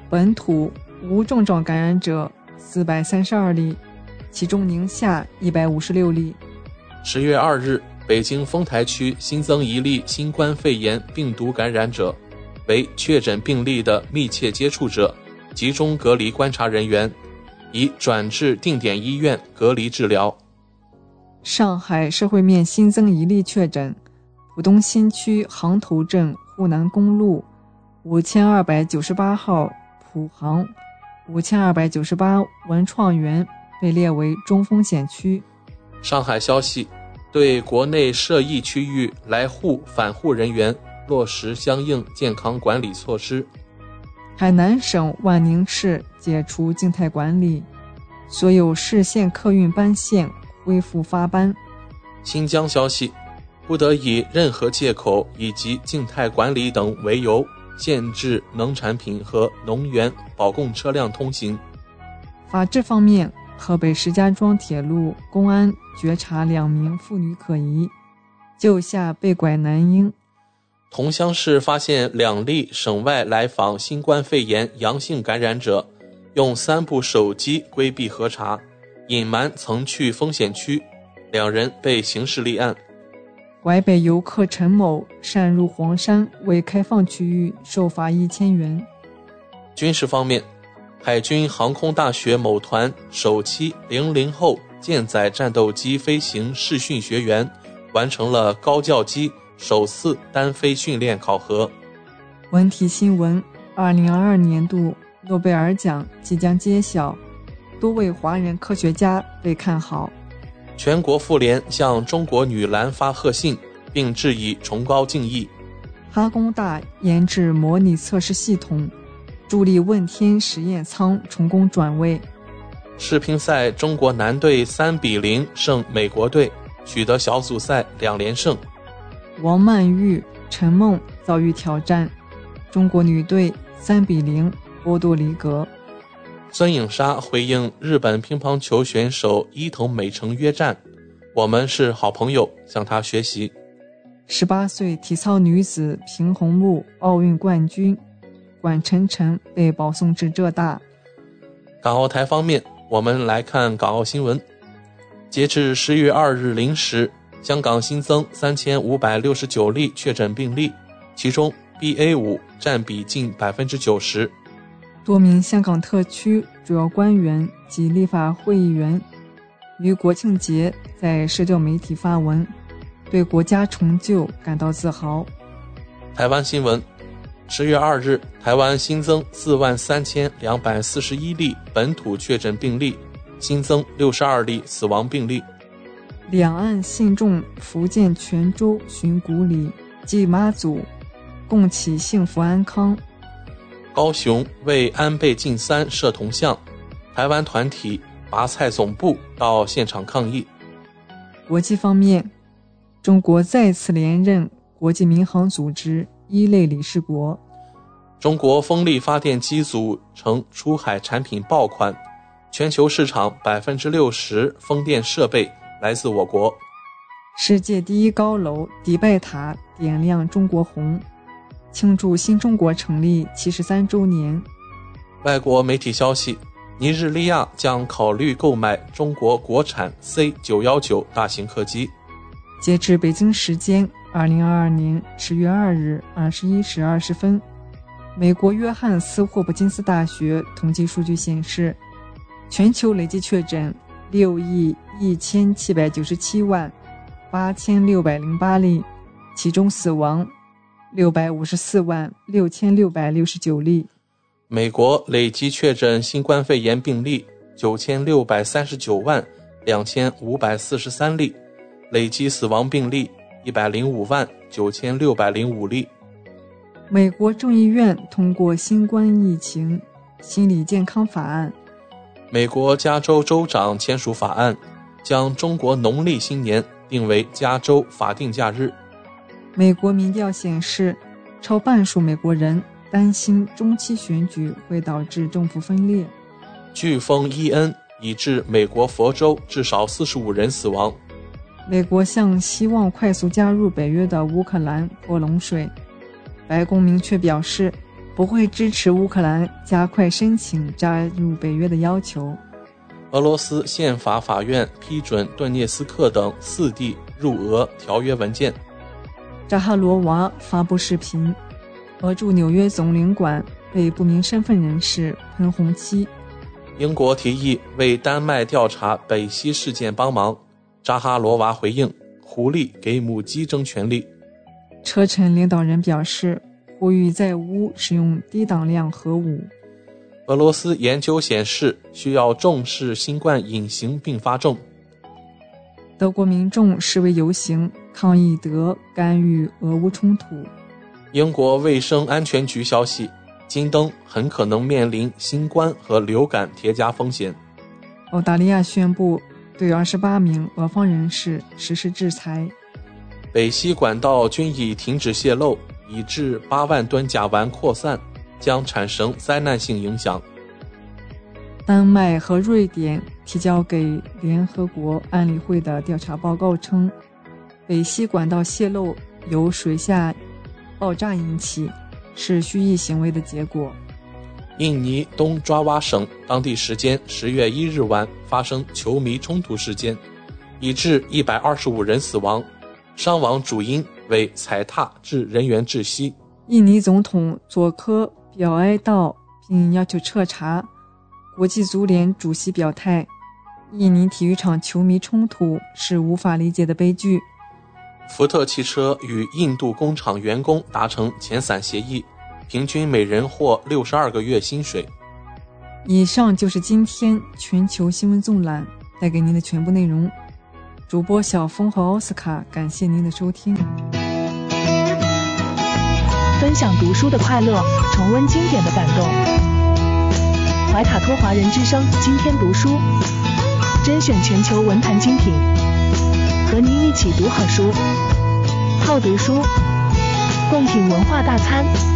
本土无症状感染者四百三十二例，其中宁夏一百五十六例。十月二日，北京丰台区新增一例新冠肺炎病毒感染者，为确诊病例的密切接触者，集中隔离观察人员，已转至定点医院隔离治疗。上海社会面新增一例确诊，浦东新区杭头镇沪南公路五千二百九十八号浦杭五千二百九十八文创园被列为中风险区。上海消息，对国内涉疫区域来沪返沪人员落实相应健康管理措施。海南省万宁市解除静态管理，所有市县客运班线恢复发班。新疆消息，不得以任何借口以及静态管理等为由限制农产品和农园保供车辆通行。法治方面，河北石家庄铁路公安觉察两名妇女可疑，救下被拐男婴。桐乡市发现两例省外来访新冠肺炎阳性感染者，用三部手机规避核查，隐瞒曾去风险区，两人被刑事立案。淮北游客陈某擅入黄山未开放区域，受罚一千元。军事方面，海军航空大学某团首期零零后舰载战斗机飞行试训学员完成了高教机首次单飞训练考核。文体新闻：二零二二年度诺贝尔奖即将揭晓，多位华人科学家被看好。全国妇联向中国女篮发贺信，并致以崇高敬意。哈工大研制模拟测试系统，助力问天实验舱成功转位。世乒赛，中国男队三比零胜美国队，取得小组赛两连胜。王曼玉、陈梦遭遇挑战，中国女队三比零波多黎各。孙颖莎回应日本乒乓球选手伊藤美诚约战：“我们是好朋友，向他学习。”十八岁体操女子平衡木奥运冠军管晨晨被保送至浙大。港澳台方面，我们来看港澳新闻。截至十月二日零时，香港新增三千五百六十九例确诊病例，其中 BA 五占比近百分之九十。多名香港特区主要官员及立法会议员于国庆节在社交媒体发文，对国家成就感到自豪。台湾新闻：十月二日，台湾新增四万三千两百四十一例本土确诊病例，新增六十二例死亡病例。两岸信众福建泉州寻古里祭妈祖，共祈幸福安康。高雄为安倍晋三设铜像，台湾团体拔菜总部到现场抗议。国际方面，中国再次连任国际民航组织一类理事国。中国风力发电机组成出海产品爆款，全球市场百分之六十风电设备来自我国。世界第一高楼迪拜塔点亮中国红。庆祝新中国成立七十三周年。外国媒体消息，尼日利亚将考虑购买中国国产 C 九幺九大型客机。截至北京时间二零二二年十月二日二十一时二十分，美国约翰斯霍普金斯大学统计数据显示，全球累计确诊六亿一千七百九十七万八千六百零八例，其中死亡。六百五十四万六千六百六十九例。美国累计确诊新冠肺炎病例九千六百三十九万两千五百四十三例，累计死亡病例一百零五万九千六百零五例。美国众议院通过新冠疫情心理健康法案。美国加州州长签署法案，将中国农历新年定为加州法定假日。美国民调显示，超半数美国人担心中期选举会导致政府分裂。飓风伊恩已致美国佛州至少四十五人死亡。美国向希望快速加入北约的乌克兰泼冷水。白宫明确表示，不会支持乌克兰加快申请加入北约的要求。俄罗斯宪法法院批准顿涅斯克等四地入俄条约文件。扎哈罗娃发布视频，俄驻纽约总领馆被不明身份人士喷红漆。英国提议为丹麦调查北溪事件帮忙。扎哈罗娃回应：“狐狸给母鸡争权利。”车臣领导人表示，呼吁在乌使用低档量核武。俄罗斯研究显示，需要重视新冠隐形并发症。德国民众示威游行，抗议德干预俄乌冲突。英国卫生安全局消息，金灯很可能面临新冠和流感叠加风险。澳大利亚宣布。对二十八名俄方人士实施制裁。北溪管道均已停止泄漏，以致八万吨甲烷扩散，将产生灾难性影响。丹麦和瑞典提交给联合国安理会的调查报告称，北溪管道泄漏由水下爆炸引起，是蓄意行为的结果。印尼东爪哇省当地时间十月一日晚发生球迷冲突事件，已致一百二十五人死亡，伤亡主因为踩踏致人员窒息。印尼总统佐科表哀悼并要求彻查。国际足联主席表态，印尼体育场球迷冲突是无法理解的悲剧。福特汽车与印度工厂员工达成遣散协议。平均每人获六十二个月薪水。以上就是今天全球新闻纵览带给您的全部内容。主播小峰和奥斯卡，感谢您的收听。分享读书的快乐，重温经典的感动。怀卡托华人之声，今天读书，甄选全球文坛精品，和您一起读好书，好读书，共品文化大餐。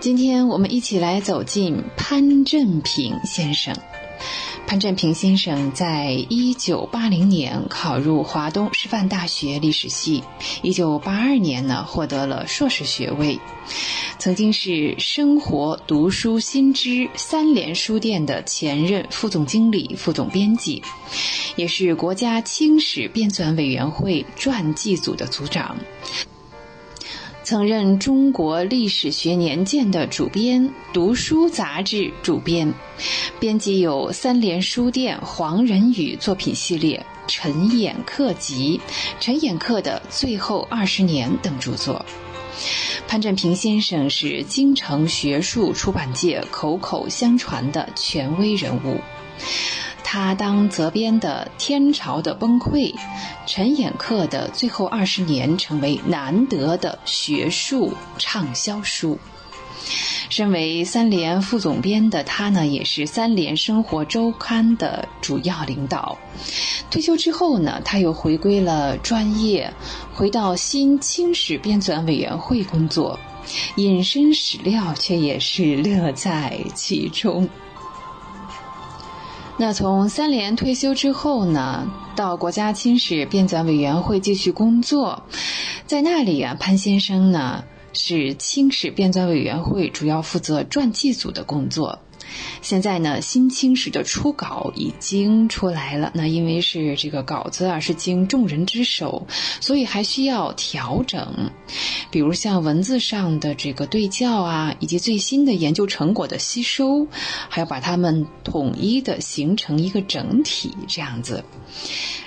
今天我们一起来走进潘振平先生。潘振平先生在一九八零年考入华东师范大学历史系，一九八二年呢获得了硕士学位，曾经是生活读书新知三联书店的前任副总经理、副总编辑，也是国家清史编纂委员会传记组的组长。曾任《中国历史学年鉴》的主编，《读书》杂志主编，编辑有三联书店黄仁宇作品系列、陈寅恪集、陈寅恪的最后二十年等著作。潘振平先生是京城学术出版界口口相传的权威人物。他当责编的《天朝的崩溃》，陈寅恪的最后二十年成为难得的学术畅销书。身为三联副总编的他呢，也是三联生活周刊的主要领导。退休之后呢，他又回归了专业，回到新清史编纂委员会工作。隐身史料却也是乐在其中。那从三联退休之后呢，到国家清史编纂委员会继续工作，在那里啊，潘先生呢是清史编纂委员会主要负责传记组的工作。现在呢，新清史的初稿已经出来了。那因为是这个稿子啊，是经众人之手，所以还需要调整，比如像文字上的这个对校啊，以及最新的研究成果的吸收，还要把它们统一的形成一个整体，这样子。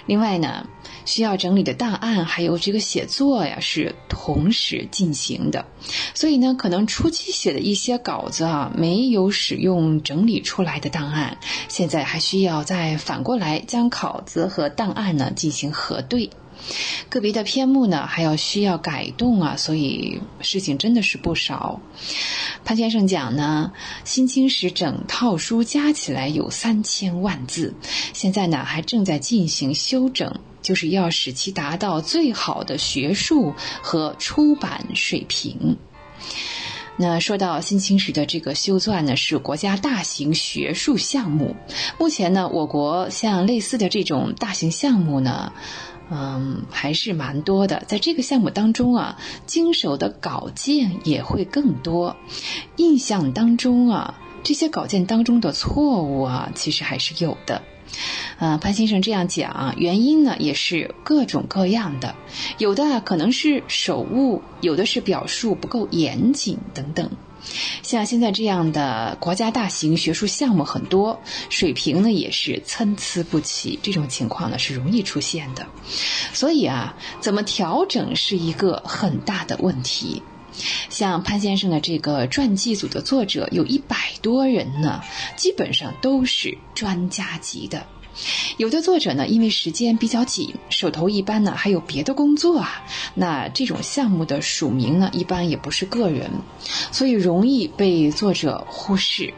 另外呢。需要整理的档案，还有这个写作呀，是同时进行的。所以呢，可能初期写的一些稿子啊，没有使用整理出来的档案，现在还需要再反过来将稿子和档案呢进行核对。个别的篇目呢，还要需要改动啊，所以事情真的是不少。潘先生讲呢，《新清史》整套书加起来有三千万字，现在呢还正在进行修整。就是要使其达到最好的学术和出版水平。那说到新清史的这个修撰呢，是国家大型学术项目。目前呢，我国像类似的这种大型项目呢，嗯，还是蛮多的。在这个项目当中啊，经手的稿件也会更多。印象当中啊，这些稿件当中的错误啊，其实还是有的。呃，潘先生这样讲，原因呢也是各种各样的，有的可能是手误，有的是表述不够严谨等等。像现在这样的国家大型学术项目很多，水平呢也是参差不齐，这种情况呢是容易出现的。所以啊，怎么调整是一个很大的问题。像潘先生的这个传记组的作者有一百多人呢，基本上都是专家级的。有的作者呢，因为时间比较紧，手头一般呢还有别的工作啊，那这种项目的署名呢，一般也不是个人，所以容易被作者忽视。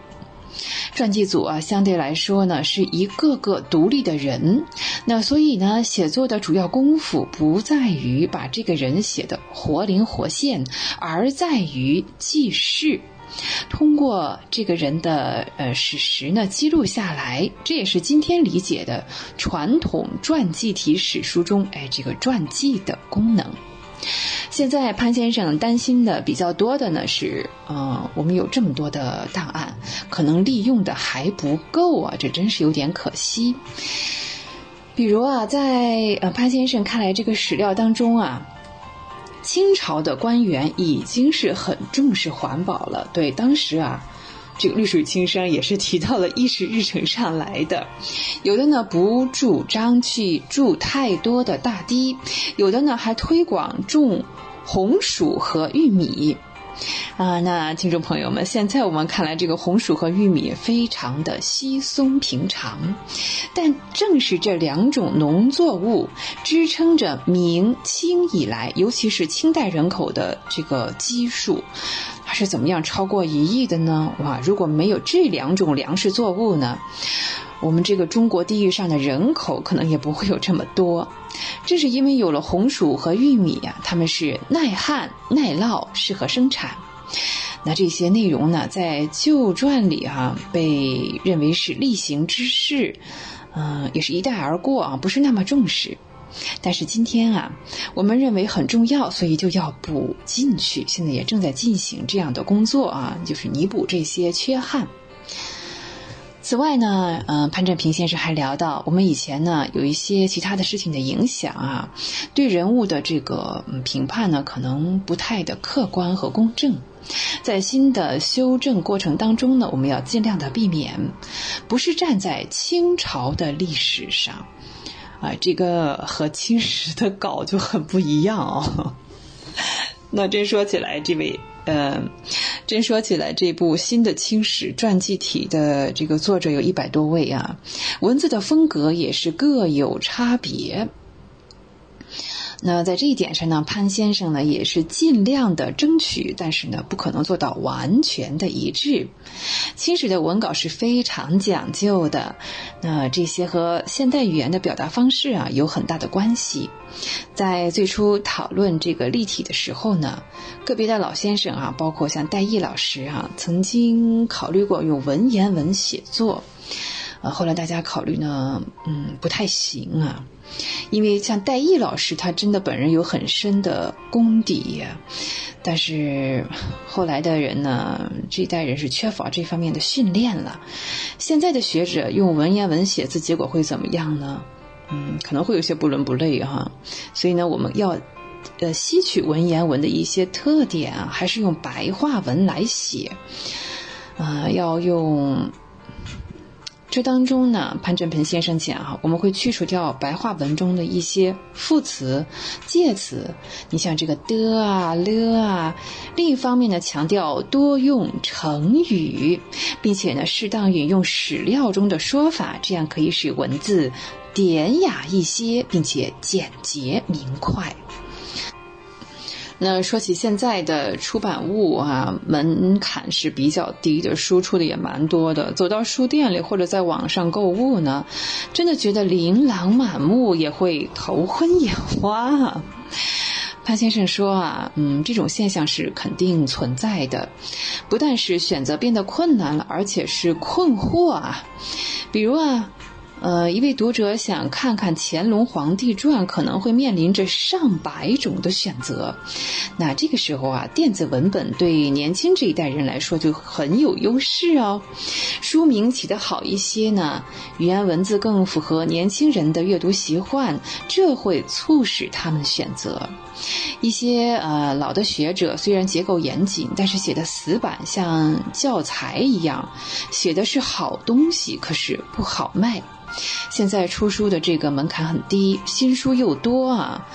传记组啊，相对来说呢，是一个个独立的人，那所以呢，写作的主要功夫不在于把这个人写的活灵活现，而在于记事，通过这个人的呃史实呢记录下来，这也是今天理解的传统传记体史书中哎这个传记的功能。现在潘先生担心的比较多的呢是，呃，我们有这么多的档案，可能利用的还不够啊，这真是有点可惜。比如啊，在呃潘先生看来，这个史料当中啊，清朝的官员已经是很重视环保了，对当时啊。这个绿水青山也是提到了议事日程上来的，有的呢不主张去筑太多的大堤，有的呢还推广种红薯和玉米。啊，那听众朋友们，现在我们看来，这个红薯和玉米非常的稀松平常，但正是这两种农作物支撑着明清以来，尤其是清代人口的这个基数。它是怎么样超过一亿的呢？哇，如果没有这两种粮食作物呢，我们这个中国地域上的人口可能也不会有这么多。正是因为有了红薯和玉米呀，它们是耐旱耐涝，适合生产。那这些内容呢，在旧传里哈被认为是例行之事，嗯，也是一带而过啊，不是那么重视。但是今天啊，我们认为很重要，所以就要补进去。现在也正在进行这样的工作啊，就是弥补这些缺憾。此外呢，嗯，潘振平先生还聊到，我们以前呢有一些其他的事情的影响啊，对人物的这个评判呢，可能不太的客观和公正。在新的修正过程当中呢，我们要尽量的避免，不是站在清朝的历史上。*laughs* 啊，这个和清史的稿就很不一样哦。那真说起来，这位，嗯，真说起来，这部新的清史传记体的这个作者有一百多位啊，文字的风格也是各有差别。那在这一点上呢，潘先生呢也是尽量的争取，但是呢不可能做到完全的一致。清史的文稿是非常讲究的，那这些和现代语言的表达方式啊有很大的关系。在最初讨论这个立体的时候呢，个别的老先生啊，包括像戴毅老师啊，曾经考虑过用文言文写作。呃，后来大家考虑呢，嗯，不太行啊，因为像戴毅老师，他真的本人有很深的功底，但是后来的人呢，这一代人是缺乏这方面的训练了。现在的学者用文言文写字，结果会怎么样呢？嗯，可能会有些不伦不类哈。所以呢，我们要呃吸取文言文的一些特点啊，还是用白话文来写，啊，要用。这当中呢，潘振鹏先生讲啊，我们会去除掉白话文中的一些副词、介词。你像这个的啊、了啊。另一方面呢，强调多用成语，并且呢，适当引用史料中的说法，这样可以使文字典雅一些，并且简洁明快。那说起现在的出版物啊，门槛是比较低的，输出的也蛮多的。走到书店里或者在网上购物呢，真的觉得琳琅满目，也会头昏眼花。潘先生说啊，嗯，这种现象是肯定存在的，不但是选择变得困难了，而且是困惑啊。比如啊。呃，一位读者想看看《乾隆皇帝传》，可能会面临着上百种的选择。那这个时候啊，电子文本对年轻这一代人来说就很有优势哦。书名起得好一些呢，语言文字更符合年轻人的阅读习惯，这会促使他们选择。一些呃老的学者虽然结构严谨，但是写的死板，像教材一样，写的是好东西，可是不好卖。现在出书的这个门槛很低，新书又多啊，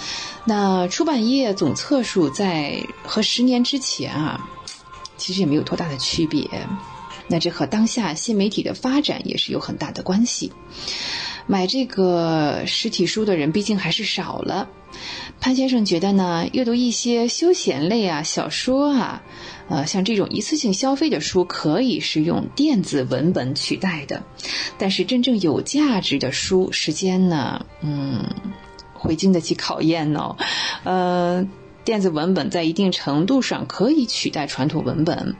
那出版业总册数在和十年之前啊，其实也没有多大的区别。那这和当下新媒体的发展也是有很大的关系。买这个实体书的人毕竟还是少了。潘先生觉得呢，阅读一些休闲类啊、小说啊。呃，像这种一次性消费的书，可以是用电子文本取代的，但是真正有价值的书，时间呢，嗯，会经得起考验呢。呃，电子文本在一定程度上可以取代传统文本，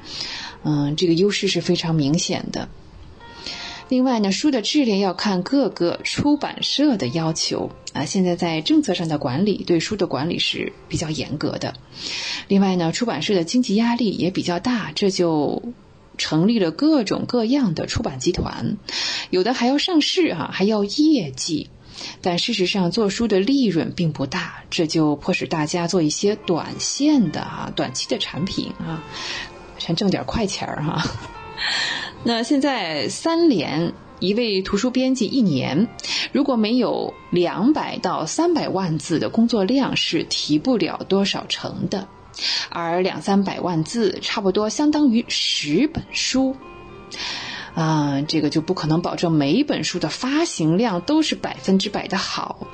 嗯，这个优势是非常明显的。另外呢，书的质量要看各个出版社的要求啊。现在在政策上的管理，对书的管理是比较严格的。另外呢，出版社的经济压力也比较大，这就成立了各种各样的出版集团，有的还要上市啊，还要业绩。但事实上，做书的利润并不大，这就迫使大家做一些短线的啊、短期的产品啊，先挣点快钱儿哈。那现在三联一位图书编辑一年如果没有两百到三百万字的工作量，是提不了多少成的，而两三百万字差不多相当于十本书。啊，这个就不可能保证每一本书的发行量都是百分之百的好，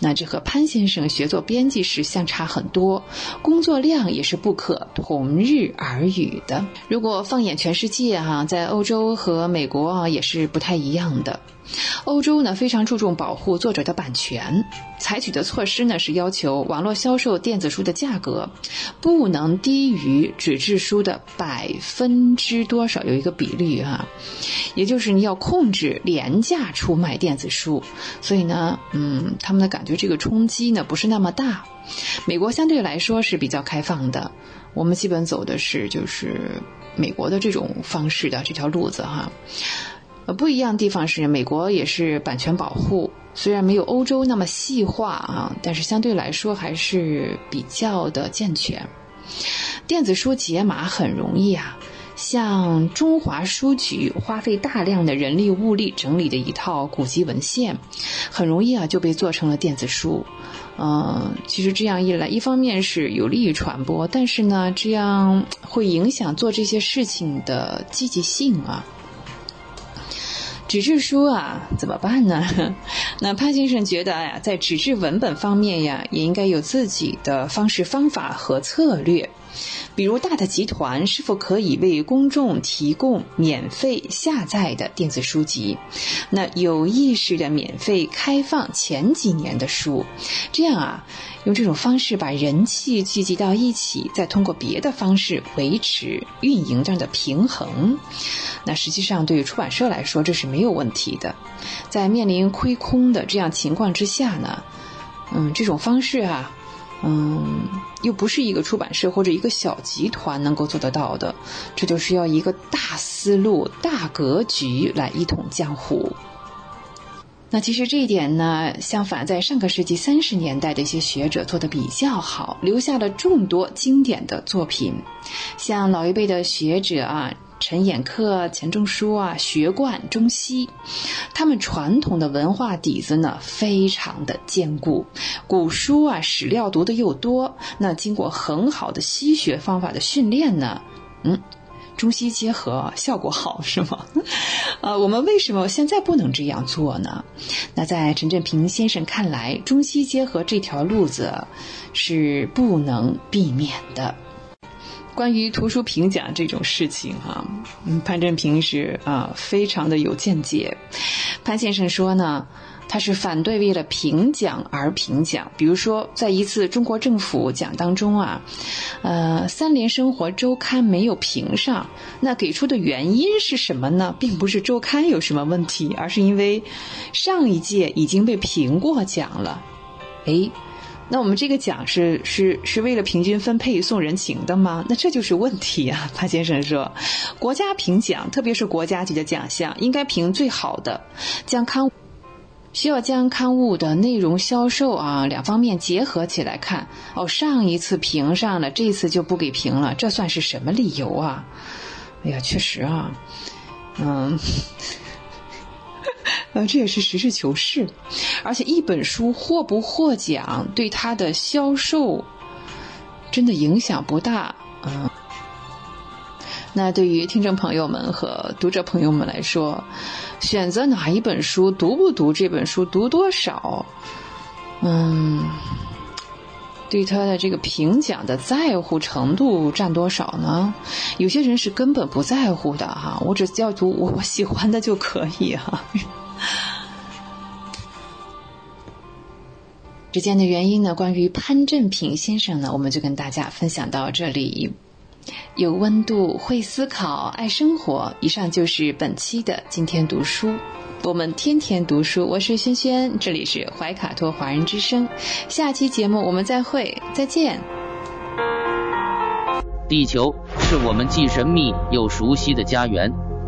那这和潘先生学做编辑时相差很多，工作量也是不可同日而语的。如果放眼全世界哈，在欧洲和美国啊也是不太一样的。欧洲呢非常注重保护作者的版权，采取的措施呢是要求网络销售电子书的价格不能低于纸质书的百分之多少，有一个比例哈，也就是你要控制廉价出卖电子书。所以呢，嗯，他们的感觉这个冲击呢不是那么大。美国相对来说是比较开放的，我们基本走的是就是美国的这种方式的这条路子哈。不一样的地方是，美国也是版权保护，虽然没有欧洲那么细化啊，但是相对来说还是比较的健全。电子书解码很容易啊，像中华书局花费大量的人力物力整理的一套古籍文献，很容易啊就被做成了电子书。嗯，其实这样一来，一方面是有利于传播，但是呢，这样会影响做这些事情的积极性啊。纸质书啊，怎么办呢？*laughs* 那潘先生觉得呀，在纸质文本方面呀，也应该有自己的方式方法和策略。比如，大的集团是否可以为公众提供免费下载的电子书籍？那有意识的免费开放前几年的书，这样啊，用这种方式把人气聚集到一起，再通过别的方式维持运营这样的平衡。那实际上，对于出版社来说，这是没有问题的。在面临亏空的这样情况之下呢，嗯，这种方式啊。嗯，又不是一个出版社或者一个小集团能够做得到的，这就需要一个大思路、大格局来一统江湖。那其实这一点呢，相反，在上个世纪三十年代的一些学者做的比较好，留下了众多经典的作品，像老一辈的学者啊。陈寅恪、钱钟书啊，学贯中西，他们传统的文化底子呢，非常的坚固。古书啊，史料读的又多，那经过很好的西学方法的训练呢，嗯，中西结合，效果好是吗？呃，我们为什么现在不能这样做呢？那在陈振平先生看来，中西结合这条路子是不能避免的。关于图书评奖这种事情，哈，嗯，潘振平是啊，非常的有见解。潘先生说呢，他是反对为了评奖而评奖。比如说，在一次中国政府奖当中啊，呃，《三联生活周刊》没有评上，那给出的原因是什么呢？并不是周刊有什么问题，而是因为上一届已经被评过奖了。哎。那我们这个奖是是是为了平均分配送人情的吗？那这就是问题啊！*laughs* 潘先生说，国家评奖，特别是国家级的奖项，应该评最好的，将刊物需要将刊物的内容、销售啊两方面结合起来看。哦，上一次评上了，这次就不给评了，这算是什么理由啊？哎呀，确实啊，嗯。呃，这也是实事求是，而且一本书获不获奖，对它的销售真的影响不大。嗯，那对于听众朋友们和读者朋友们来说，选择哪一本书，读不读这本书，读多少，嗯，对他的这个评奖的在乎程度占多少呢？有些人是根本不在乎的哈，我只要读我我喜欢的就可以哈。之间的原因呢？关于潘振平先生呢，我们就跟大家分享到这里。有温度，会思考，爱生活。以上就是本期的今天读书。我们天天读书，我是轩轩，这里是怀卡托华人之声。下期节目我们再会，再见。地球是我们既神秘又熟悉的家园。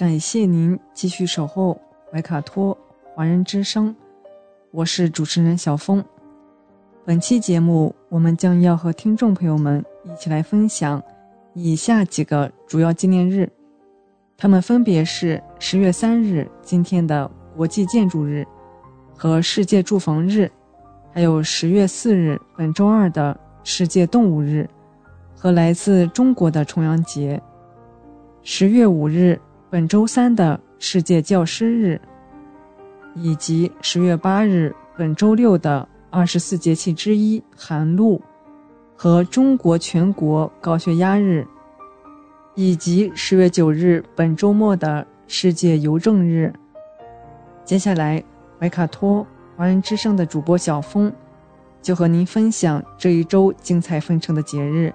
感谢您继续守候怀卡托华人之声，我是主持人小峰。本期节目，我们将要和听众朋友们一起来分享以下几个主要纪念日，他们分别是十月三日今天的国际建筑日和世界住房日，还有十月四日本周二的世界动物日和来自中国的重阳节。十月五日。本周三的世界教师日，以及十月八日本周六的二十四节气之一寒露，和中国全国高血压日，以及十月九日本周末的世界邮政日。接下来，怀卡托华人之声的主播小峰就和您分享这一周精彩纷呈的节日。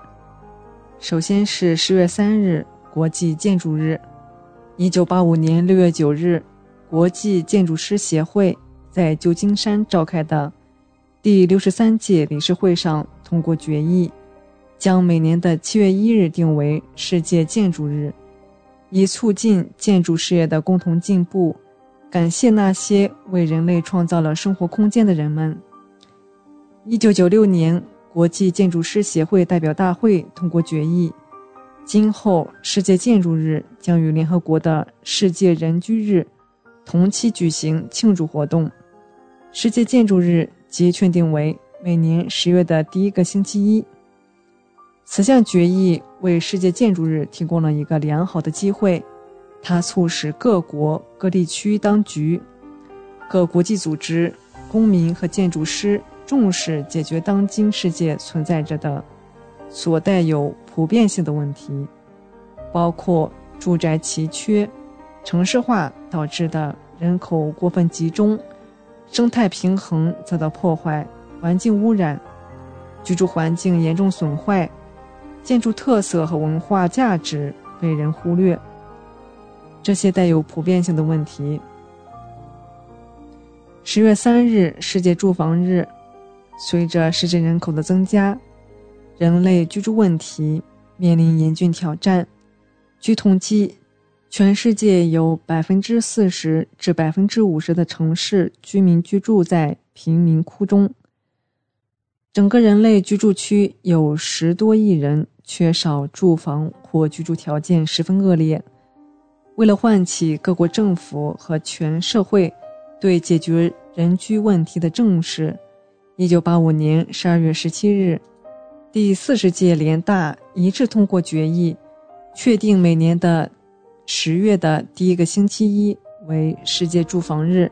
首先是十月三日国际建筑日。一九八五年六月九日，国际建筑师协会在旧金山召开的第六十三届理事会上通过决议，将每年的七月一日定为世界建筑日，以促进建筑事业的共同进步，感谢那些为人类创造了生活空间的人们。一九九六年，国际建筑师协会代表大会通过决议，今后世界建筑日将与联合国的世界人居日同期举行庆祝活动。世界建筑日即确定为每年十月的第一个星期一。此项决议为世界建筑日提供了一个良好的机会，它促使各国、各地区当局、各国际组织、公民和建筑师重视解决当今世界存在着的所带有普遍性的问题，包括住宅奇缺、城市化导致的人口过分集中、生态平衡遭到破坏、环境污染、居住环境严重损坏。建筑特色和文化价值被人忽略，这些带有普遍性的问题。十月三日，世界住房日。随着世界人口的增加，人类居住问题面临严峻挑战。据统计，全世界有百分之四十至百分之五十的城市居民居住在贫民窟中。整个人类居住区有十多亿人。缺少住房或居住条件十分恶劣。为了唤起各国政府和全社会对解决人居问题的重视，1985年12月17日，第四十届联大一致通过决议，确定每年的十月的第一个星期一为世界住房日，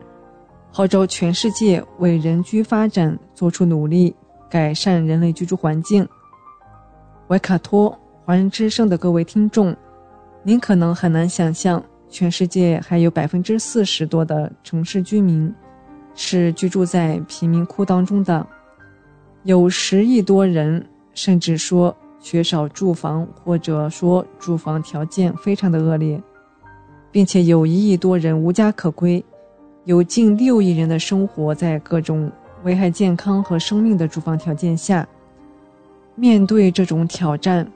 号召全世界为人居发展做出努力，改善人类居住环境。维卡托华人之声的各位听众，您可能很难想象，全世界还有百分之四十多的城市居民是居住在贫民窟当中的，有十亿多人甚至说缺少住房，或者说住房条件非常的恶劣，并且有一亿多人无家可归，有近六亿人的生活在各种危害健康和生命的住房条件下。面对这种挑战，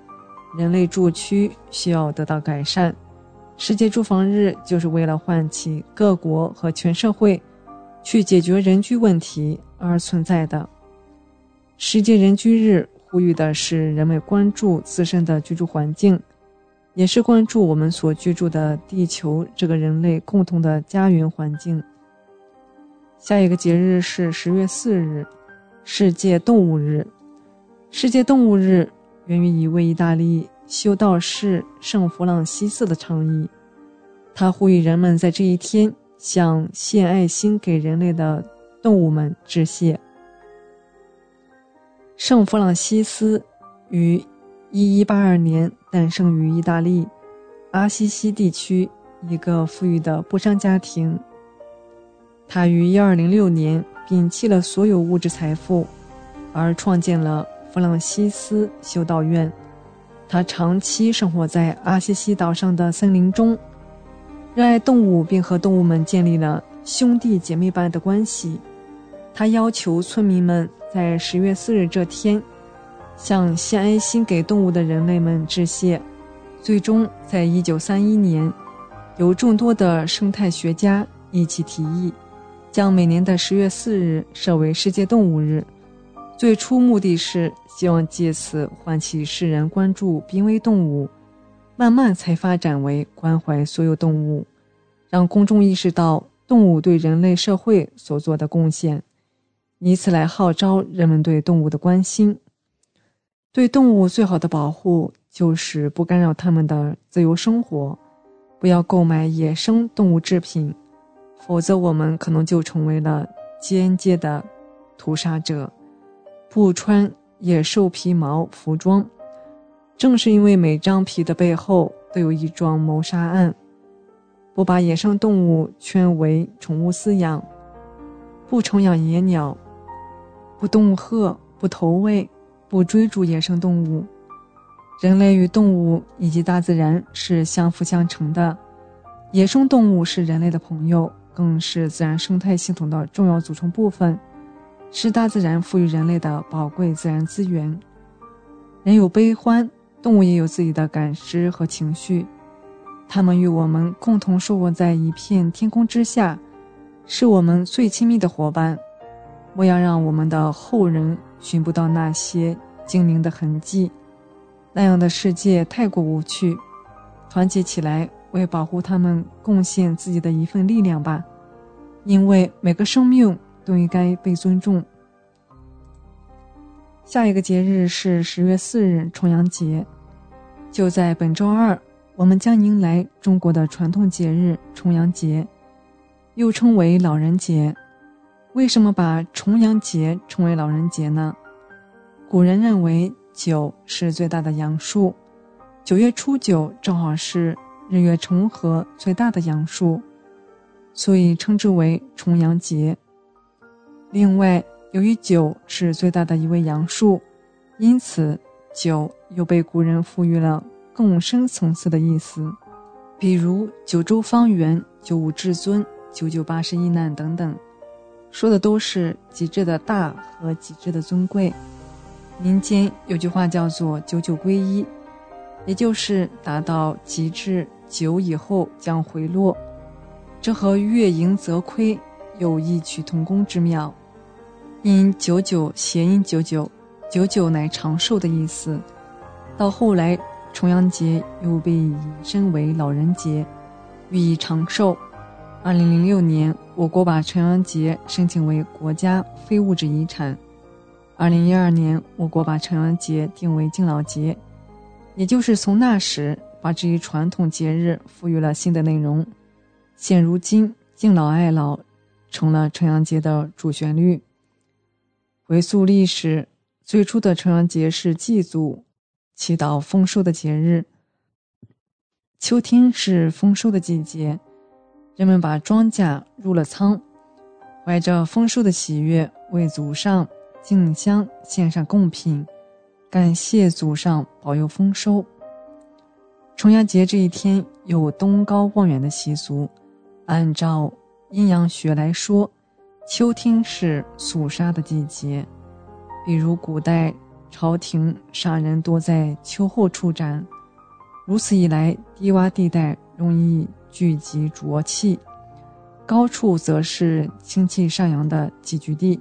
人类住区需要得到改善。世界住房日就是为了唤起各国和全社会去解决人居问题而存在的。世界人居日呼吁的是人们关注自身的居住环境，也是关注我们所居住的地球这个人类共同的家园环境。下一个节日是十月四日，世界动物日。世界动物日源于一位意大利修道士圣弗朗西斯的倡议，他呼吁人们在这一天向献爱心给人类的动物们致谢。圣弗朗西斯于1182年诞生于意大利阿西西地区一个富裕的布商家庭。他于1206年摒弃了所有物质财富，而创建了。弗朗西斯修道院，他长期生活在阿西西岛上的森林中，热爱动物，并和动物们建立了兄弟姐妹般的关系。他要求村民们在十月四日这天，向献爱心给动物的人类们致谢。最终，在一九三一年，由众多的生态学家一起提议，将每年的十月四日设为世界动物日。最初目的是希望借此唤起世人关注濒危动物，慢慢才发展为关怀所有动物，让公众意识到动物对人类社会所做的贡献，以此来号召人们对动物的关心。对动物最好的保护就是不干扰它们的自由生活，不要购买野生动物制品，否则我们可能就成为了间接的屠杀者。不穿野兽皮毛服装，正是因为每张皮的背后都有一桩谋杀案。不把野生动物圈为宠物饲养，不宠养野鸟，不恫吓，不投喂，不追逐野生动物。人类与动物以及大自然是相辅相成的。野生动物是人类的朋友，更是自然生态系统的重要组成部分。是大自然赋予人类的宝贵自然资源。人有悲欢，动物也有自己的感知和情绪，它们与我们共同生活在一片天空之下，是我们最亲密的伙伴。莫要让我们的后人寻不到那些精灵的痕迹，那样的世界太过无趣。团结起来，为保护他们贡献自己的一份力量吧，因为每个生命都应该被尊重。下一个节日是十月四日重阳节，就在本周二，我们将迎来中国的传统节日重阳节，又称为老人节。为什么把重阳节称为老人节呢？古人认为九是最大的阳数，九月初九正好是日月重合最大的阳数，所以称之为重阳节。另外，由于九是最大的一位阳数，因此九又被古人赋予了更深层次的意思，比如九州方圆、九五至尊、九九八十一难等等，说的都是极致的大和极致的尊贵。民间有句话叫做“九九归一”，也就是达到极致九以后将回落，这和月盈则亏有异曲同工之妙。因九九谐音九九，九九乃长寿的意思。到后来，重阳节又被引申为老人节，寓意长寿。二零零六年，我国把重阳节申请为国家非物质遗产。二零一二年，我国把重阳节定为敬老节，也就是从那时把这一传统节日赋予了新的内容。现如今，敬老爱老成了重阳节的主旋律。回溯历史，最初的重阳节是祭祖、祈祷丰收的节日。秋天是丰收的季节，人们把庄稼入了仓，怀着丰收的喜悦，为祖上敬香、献上贡品，感谢祖上保佑丰收。重阳节这一天有登高望远的习俗，按照阴阳学来说。秋天是肃杀的季节，比如古代朝廷杀人多在秋后处斩，如此一来，低洼地带容易聚集浊气，高处则是清气上扬的集聚地。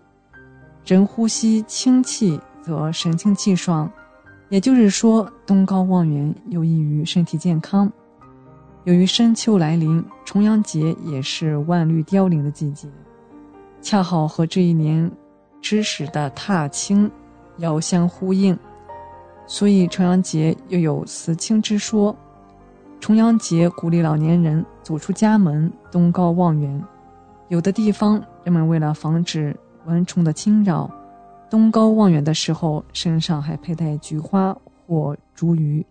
人呼吸清气，则神清气爽。也就是说，登高望远有益于身体健康。由于深秋来临，重阳节也是万绿凋零的季节。恰好和这一年之始的踏青遥相呼应，所以重阳节又有辞青之说。重阳节鼓励老年人走出家门，登高望远。有的地方，人们为了防止蚊虫的侵扰，登高望远的时候身上还佩戴菊花或茱萸。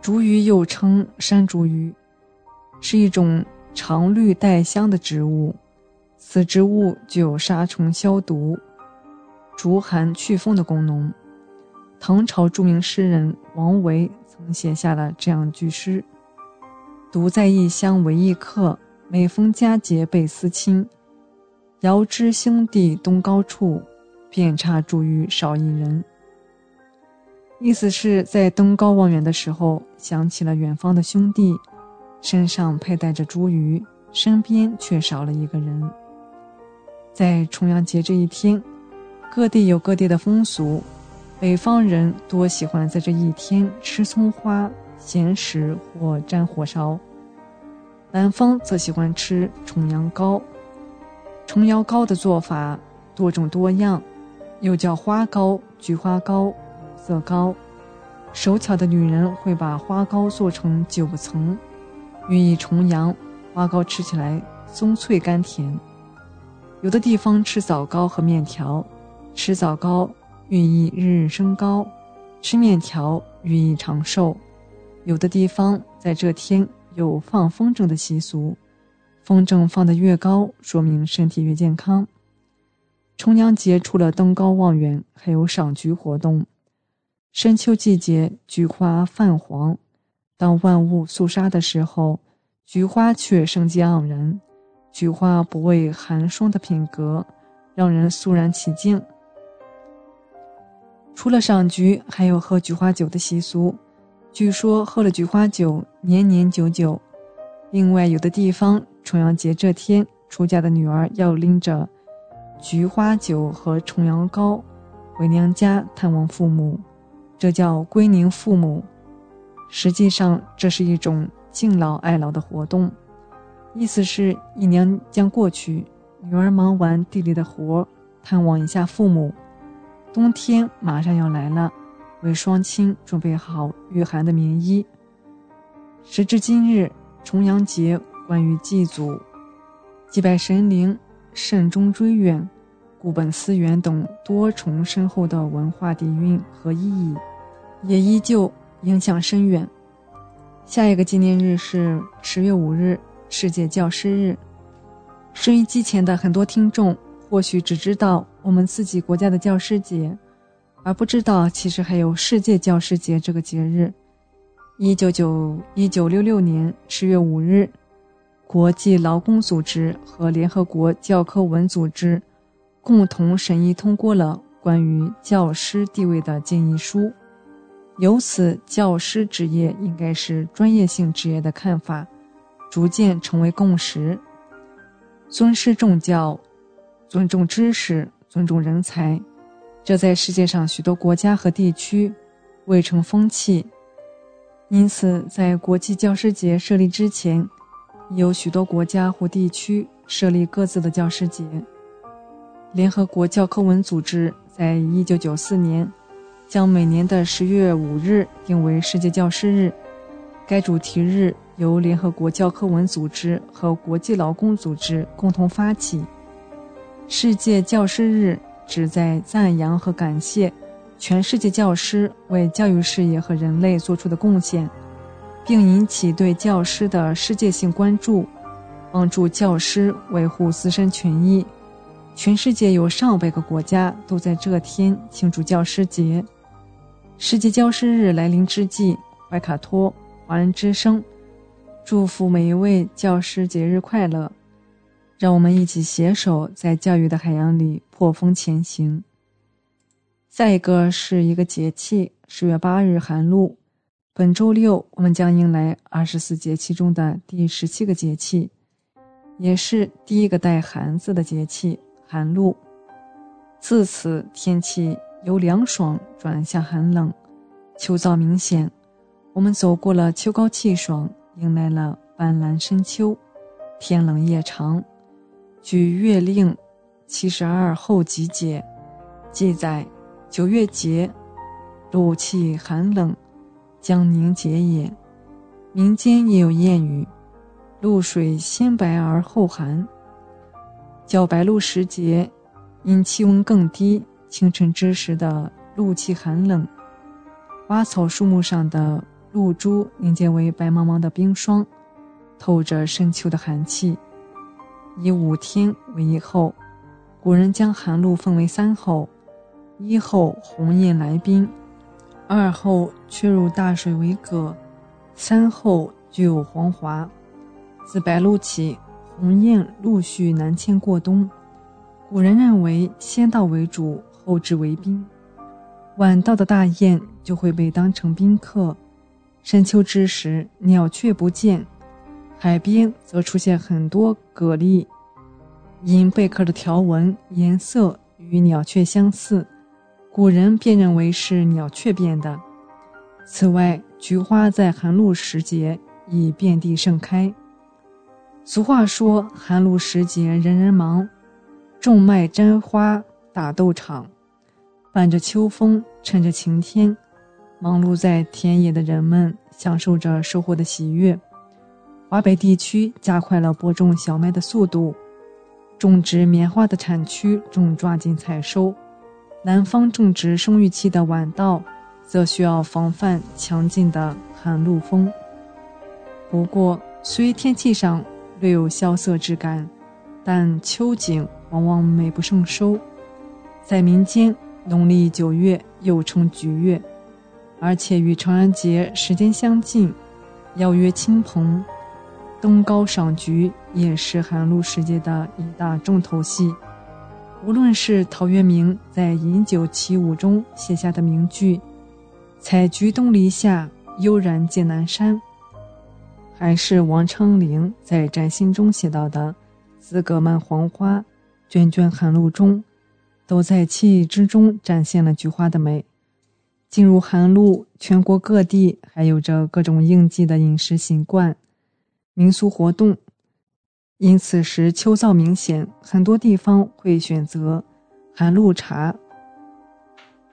茱萸又称山茱萸，是一种常绿带香的植物。此植物具有杀虫消毒、逐寒祛风的功能。唐朝著名诗人王维写下了这样句诗：“独在异乡为异客，每逢佳节倍思亲。遥知兄弟登高处，遍插茱萸少一人。”意思是在登高望远的时候，想起了远方的兄弟，身上佩戴着茱萸，身边却少了一个人。在重阳节这一天，各地有各地的风俗。北方人多喜欢在这一天吃葱花、咸食或沾火烧；南方则喜欢吃重阳糕。重阳糕的做法多种多样，又叫花糕、菊花糕、色糕。手巧的女人会把花糕做成九层，寓意重阳。花糕吃起来松脆甘甜。有的地方吃枣糕和面条，吃枣糕寓意日日升高，吃面条寓意长寿。有的地方在这天有放风筝的习俗，风筝放得越高，说明身体越健康。重阳节除了登高望远，还有赏菊活动。深秋季节，菊花泛黄，当万物肃杀的时候，菊花却生机盎然。菊花不畏寒霜的品格，让人肃然起敬。除了赏菊，还有喝菊花酒的习俗。据说喝了菊花酒，年年久久。另外，有的地方重阳节这天，出嫁的女儿要拎着菊花酒和重阳糕回娘家探望父母，这叫归宁父母。实际上，这是一种敬老爱老的活动，意思是一年将过去，女儿忙完地里的活，探望一下父母。冬天马上要来了，为双亲准备好御寒的棉衣。时至今日，重阳节关于祭祖、祭拜神灵、慎终追远、固本思源等多重深厚的文化底蕴和意义，也依旧影响深远。下一个纪念日是十月五日，世界教师日。收音机前的很多听众或许只知道。我们自己国家的教师节，而不知道其实还有世界教师节这个节日。一九九一九六六年十月五日，国际劳工组织和联合国教科文组织共同审议通过了关于教师地位的建议书，由此教师职业应该是专业性职业的看法逐渐成为共识。尊师重教，尊重知识。尊重人才，这在世界上许多国家和地区未成风气。因此，在国际教师节设立之前，有许多国家或地区设立各自的教师节。联合国教科文组织在一九九四年将每年的十月五日定为世界教师日，该主题日由联合国教科文组织和国际劳工组织共同发起。世界教师日旨在赞扬和感谢全世界教师为教育事业和人类做出的贡献，并引起对教师的世界性关注，帮助教师维护自身权益。全世界有上百个国家都在这天庆祝教师节。世界教师日来临之际，怀卡托华人之声祝福每一位教师节日快乐。让我们一起携手在教育的海洋里破风前行。下一个是一个节气，十月八日寒露。本周六我们将迎来二十四节气中的第十七个节气，也是第一个带“寒”字的节气——寒露。自此，天气由凉爽转向寒冷，秋燥明显。我们走过了秋高气爽，迎来了斑斓深秋。天冷夜长。据《月令》七十二候集解记载，九月节，露气寒冷，将凝结也。民间也有谚语：“露水先白而后寒。”较白露时节，因气温更低，清晨之时的露气寒冷，花草树木上的露珠凝结为白茫茫的冰霜，透着深秋的寒气。以五天为一候，古人将寒露分为三候：一候鸿雁来宾，二候却入大水为蛤，三候具有黄华。自白露起，鸿雁陆续南迁过冬。古人认为先到为主，后至为宾。晚到的大雁就会被当成宾客。深秋之时，鸟雀不见。海边则出现很多蛤蜊，因贝壳的条纹颜色与鸟雀相似，古人便认为是鸟雀变的。此外，菊花在寒露时节已遍地盛开。俗话说：“寒露时节人人忙，种麦摘花打豆场。”伴着秋风，趁着晴天，忙碌在田野的人们享受着收获的喜悦。华北地区加快了播种小麦的速度，种植棉花的产区正抓紧采收。南方种植生育期的晚稻，则需要防范强劲的寒露风。不过，虽天气上略有萧瑟之感，但秋景往往美不胜收。在民间，农历九月又称菊月，而且与重阳节时间相近，邀约亲朋。登高赏菊也是寒露时节的一大重头戏。无论是陶渊明在《饮酒起舞》中写下的名句“采菊东篱下，悠然见南山”，还是王昌龄在《占星》中写到的“紫葛蔓黄花，涓涓寒露中”，都在惬意之中展现了菊花的美。进入寒露，全国各地还有着各种应季的饮食习惯、民俗活动，因此时秋燥明显，很多地方会选择寒露茶，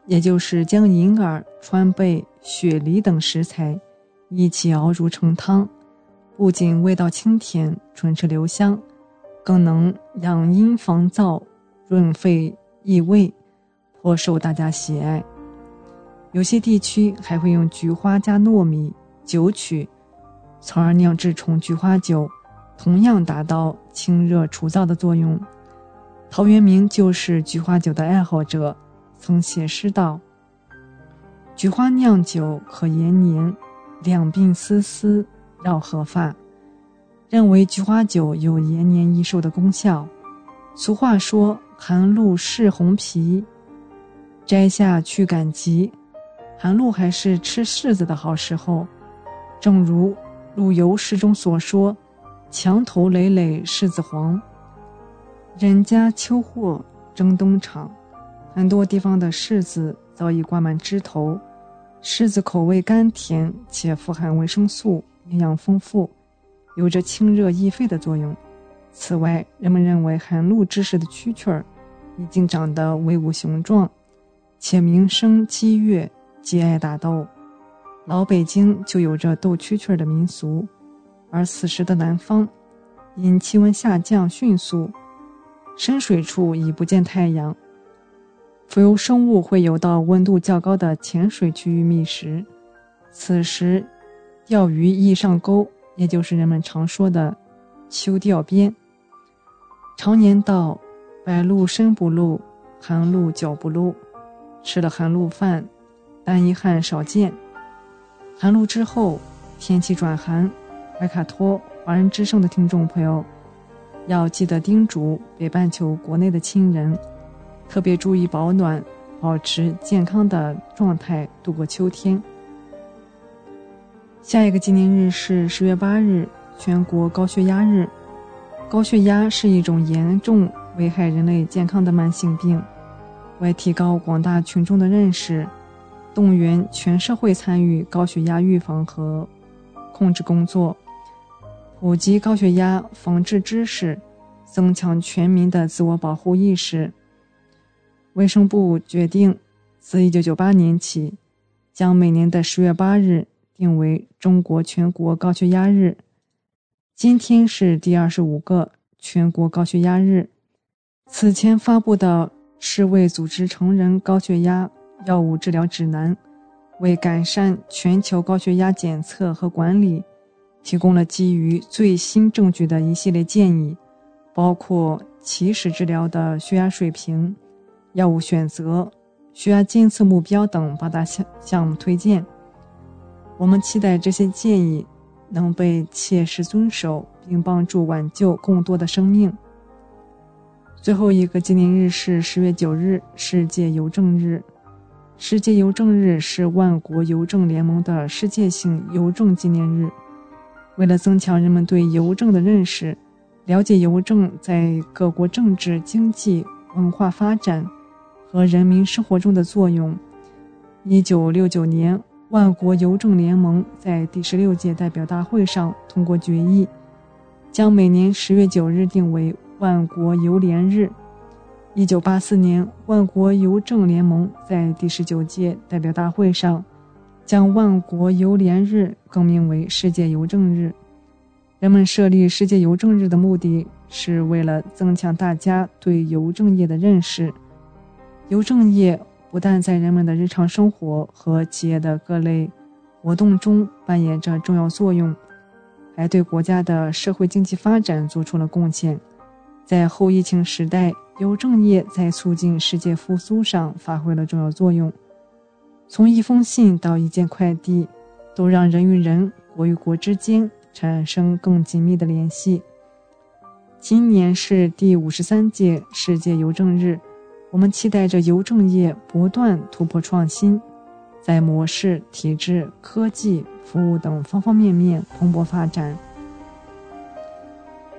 也就是将银耳、川贝、雪梨等食材一起熬煮成汤，不仅味道清甜、唇齿留香，更能养阴防燥、润肺益胃，颇受大家喜爱。有些地区还会用菊花加糯米、酒曲，从而酿制成菊花酒，同样达到清热除燥的作用。陶渊明就是菊花酒的爱好者，曾写诗道：“菊花酿酒可延年，两鬓丝丝绕鹤发。”认为菊花酒有延年益寿的功效。俗话说：“寒露是红皮，摘下去赶集。”寒露还是吃柿子的好时候，正如陆游诗中所说：“墙头累累柿子黄，人家秋货争冬场。”很多地方的柿子早已挂满枝头。柿子口味甘甜，且富含维生素，营养丰富，有着清热益肺的作用。此外，人们认为寒露之时的蛐蛐儿已经长得威武雄壮，且名声激越。极爱打斗，老北京就有着斗蛐蛐的民俗，而此时的南方，因气温下降迅速，深水处已不见太阳，浮游生物会游到温度较高的浅水区域觅食，此时，钓鱼易上钩，也就是人们常说的秋钓边。常年道：白露身不露，寒露脚不露，吃了寒露饭。但遗憾少见。寒露之后，天气转寒，怀卡托华人之声的听众朋友要记得叮嘱北半球国内的亲人，特别注意保暖，保持健康的状态度过秋天。下一个纪念日是十月八日，全国高血压日。高血压是一种严重危害人类健康的慢性病，为提高广大群众的认识。动员全社会参与高血压预防和控制工作，普及高血压防治知识，增强全民的自我保护意识。卫生部决定，自1998年起，将每年的十月八日定为中国全国高血压日。今天是第二十五个全国高血压日。此前发布的世卫组织成人高血压。药物治疗指南为改善全球高血压检测和管理，提供了基于最新证据的一系列建议，包括起始治疗的血压水平、药物选择、血压监测目标等八大项项目推荐。我们期待这些建议能被切实遵守，并帮助挽救更多的生命。最后一个纪念日是十月九日，世界邮政日。世界邮政日是万国邮政联盟的世界性邮政纪念日。为了增强人们对邮政的认识，了解邮政在各国政治、经济、文化发展和人民生活中的作用，1969年，万国邮政联盟在第十六届代表大会上通过决议，将每年十月九日定为万国邮联日。一九八四年，万国邮政联盟在第十九届代表大会上，将万国邮联日更名为世界邮政日。人们设立世界邮政日的目的是为了增强大家对邮政业的认识。邮政业不但在人们的日常生活和企业的各类活动中扮演着重要作用，还对国家的社会经济发展做出了贡献。在后疫情时代，邮政业在促进世界复苏上发挥了重要作用。从一封信到一件快递，都让人与人、国与国之间产生更紧密的联系。今年是第五十三届世界邮政日，我们期待着邮政业不断突破创新，在模式、体制、科技、服务等方方面面蓬勃发展。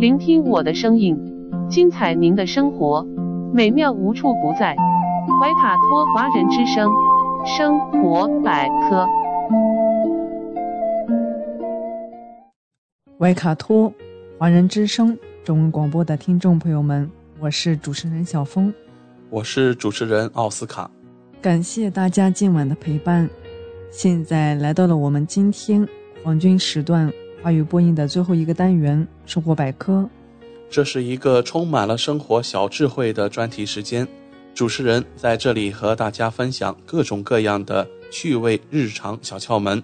聆听我的声音，精彩您的生活，美妙无处不在。怀卡托华人之声，生活百科。怀卡托华人之声中文广播的听众朋友们，我是主持人小峰，我是主持人奥斯卡。感谢大家今晚的陪伴。现在来到了我们今天黄金时段。华语播音的最后一个单元——生活百科，这是一个充满了生活小智慧的专题时间。主持人在这里和大家分享各种各样的趣味日常小窍门，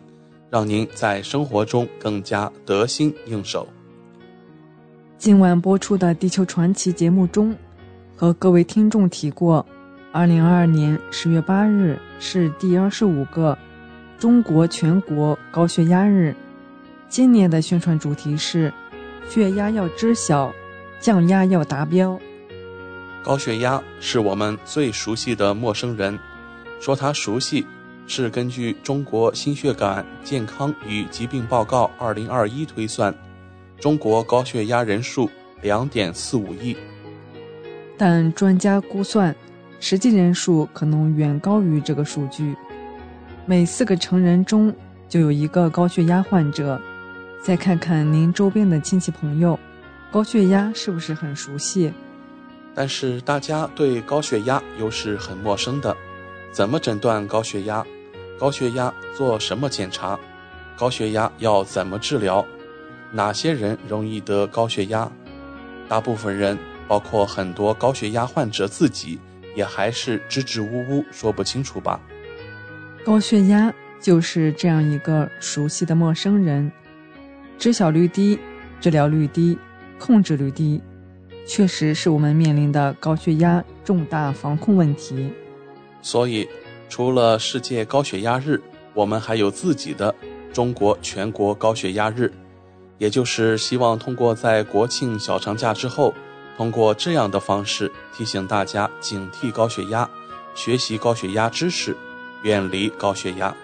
让您在生活中更加得心应手。今晚播出的《地球传奇》节目中，和各位听众提过二零二二年10月八日是第二十五个中国全国高血压日。今年的宣传主题是：血压要知晓，降压要达标。高血压是我们最熟悉的陌生人，说它熟悉，是根据中国心血管健康与疾病报告二零二一推算，中国高血压人数两点四五亿。但专家估算，实际人数可能远高于这个数据。每四个成人中就有一个高血压患者。再看看您周边的亲戚朋友，高血压是不是很熟悉？但是大家对高血压又是很陌生的。怎么诊断高血压？高血压做什么检查？高血压要怎么治疗？哪些人容易得高血压？大部分人，包括很多高血压患者自己，也还是支支吾吾说不清楚吧。高血压就是这样一个熟悉的陌生人。知晓率低，治疗率低，控制率低，确实是我们面临的高血压重大防控问题。所以，除了世界高血压日，我们还有自己的中国全国高血压日，也就是希望通过在国庆小长假之后，通过这样的方式提醒大家警惕高血压，学习高血压知识，远离高血压。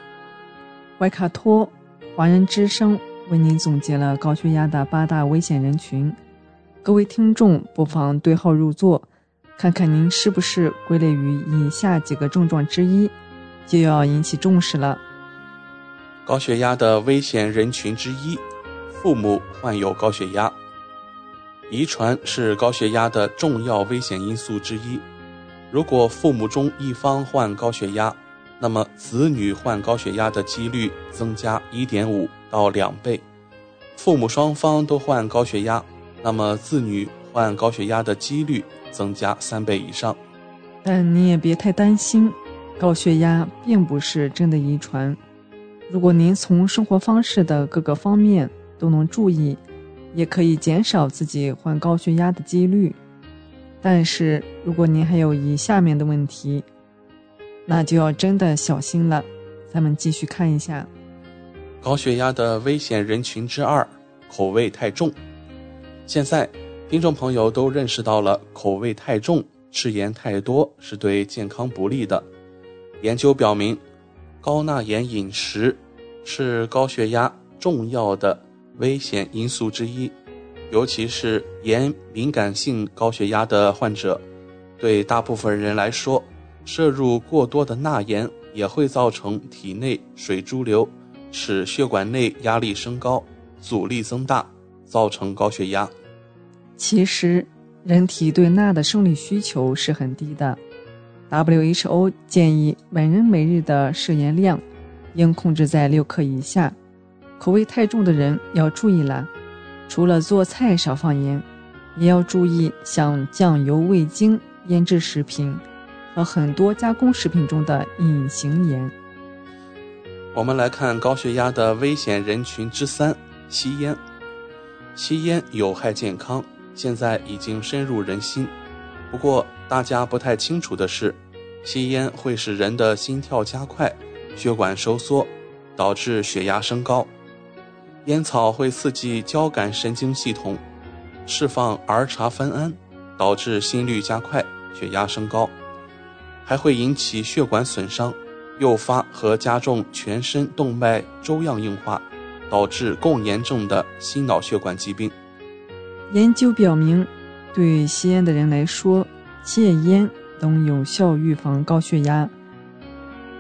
怀卡托华人之声。为您总结了高血压的八大危险人群，各位听众不妨对号入座，看看您是不是归类于以下几个症状之一，就要引起重视了。高血压的危险人群之一，父母患有高血压，遗传是高血压的重要危险因素之一。如果父母中一方患高血压，那么子女患高血压的几率增加一点五。到两倍，父母双方都患高血压，那么子女患高血压的几率增加三倍以上。但你也别太担心，高血压并不是真的遗传。如果您从生活方式的各个方面都能注意，也可以减少自己患高血压的几率。但是如果您还有以下面的问题，那就要真的小心了。咱们继续看一下。高血压的危险人群之二，口味太重。现在，听众朋友都认识到了，口味太重、吃盐太多是对健康不利的。研究表明，高钠盐饮食是高血压重要的危险因素之一，尤其是盐敏感性高血压的患者。对大部分人来说，摄入过多的钠盐也会造成体内水潴留。使血管内压力升高，阻力增大，造成高血压。其实，人体对钠的生理需求是很低的。WHO 建议每人每日的摄盐量应控制在六克以下。口味太重的人要注意了，除了做菜少放盐，也要注意像酱油、味精、腌制食品、和很多加工食品中的隐形盐。我们来看高血压的危险人群之三：吸烟。吸烟有害健康，现在已经深入人心。不过，大家不太清楚的是，吸烟会使人的心跳加快、血管收缩，导致血压升高。烟草会刺激交感神经系统，释放儿茶酚胺，导致心率加快、血压升高，还会引起血管损伤。诱发和加重全身动脉粥样硬化，导致更严重的心脑血管疾病。研究表明，对吸烟的人来说，戒烟能有效预防高血压。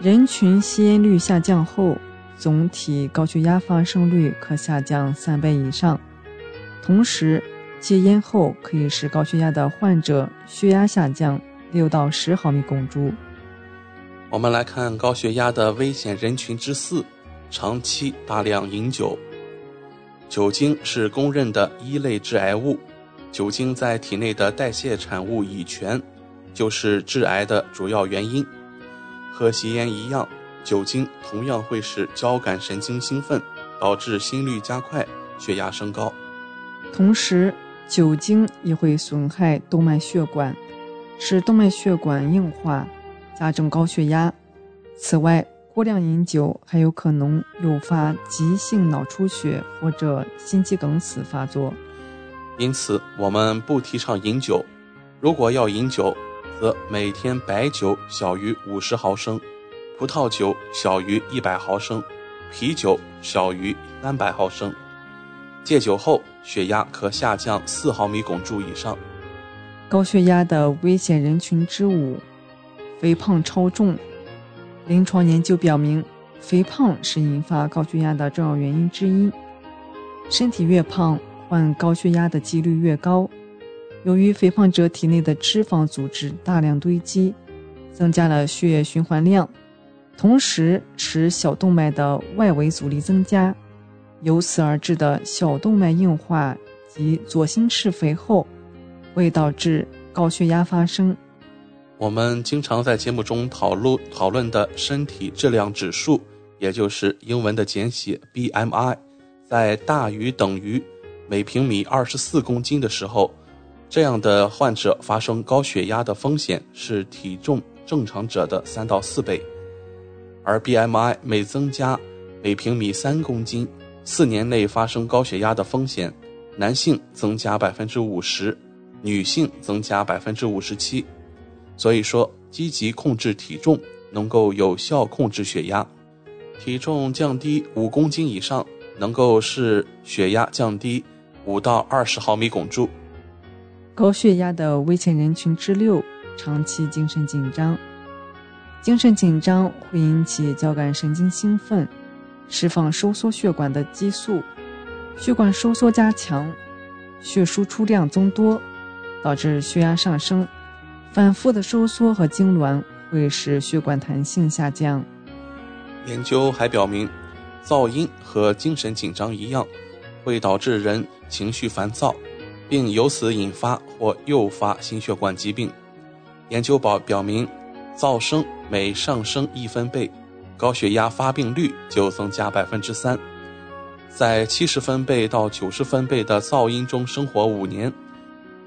人群吸烟率下降后，总体高血压发生率可下降三倍以上。同时，戒烟后可以使高血压的患者血压下降六到十毫米汞柱。我们来看高血压的危险人群之四：长期大量饮酒。酒精是公认的一类致癌物，酒精在体内的代谢产物乙醛，就是致癌的主要原因。和吸烟一样，酒精同样会使交感神经兴奋，导致心率加快、血压升高。同时，酒精也会损害动脉血管，使动脉血管硬化。加重高血压。此外，过量饮酒还有可能诱发急性脑出血或者心肌梗死发作。因此，我们不提倡饮酒。如果要饮酒，则每天白酒小于五十毫升，葡萄酒小于一百毫升，啤酒小于三百毫升。戒酒后，血压可下降四毫米汞柱以上。高血压的危险人群之五。肥胖超重，临床研究表明，肥胖是引发高血压的重要原因之一。身体越胖，患高血压的几率越高。由于肥胖者体内的脂肪组织大量堆积，增加了血液循环量，同时使小动脉的外围阻力增加，由此而致的小动脉硬化及左心室肥厚，会导致高血压发生。我们经常在节目中讨论讨论的身体质量指数，也就是英文的简写 BMI，在大于等于每平米二十四公斤的时候，这样的患者发生高血压的风险是体重正常者的三到四倍。而 BMI 每增加每平米三公斤，四年内发生高血压的风险，男性增加百分之五十，女性增加百分之五十七。所以说，积极控制体重能够有效控制血压。体重降低五公斤以上，能够使血压降低五到二十毫米汞柱。高血压的危险人群之六：长期精神紧张。精神紧张会引起交感神经兴奋，释放收缩血管的激素，血管收缩加强，血输出量增多，导致血压上升。反复的收缩和痉挛会使血管弹性下降。研究还表明，噪音和精神紧张一样，会导致人情绪烦躁，并由此引发或诱发心血管疾病。研究表表明，噪声每上升一分贝，高血压发病率就增加百分之三。在七十分贝到九十分贝的噪音中生活五年。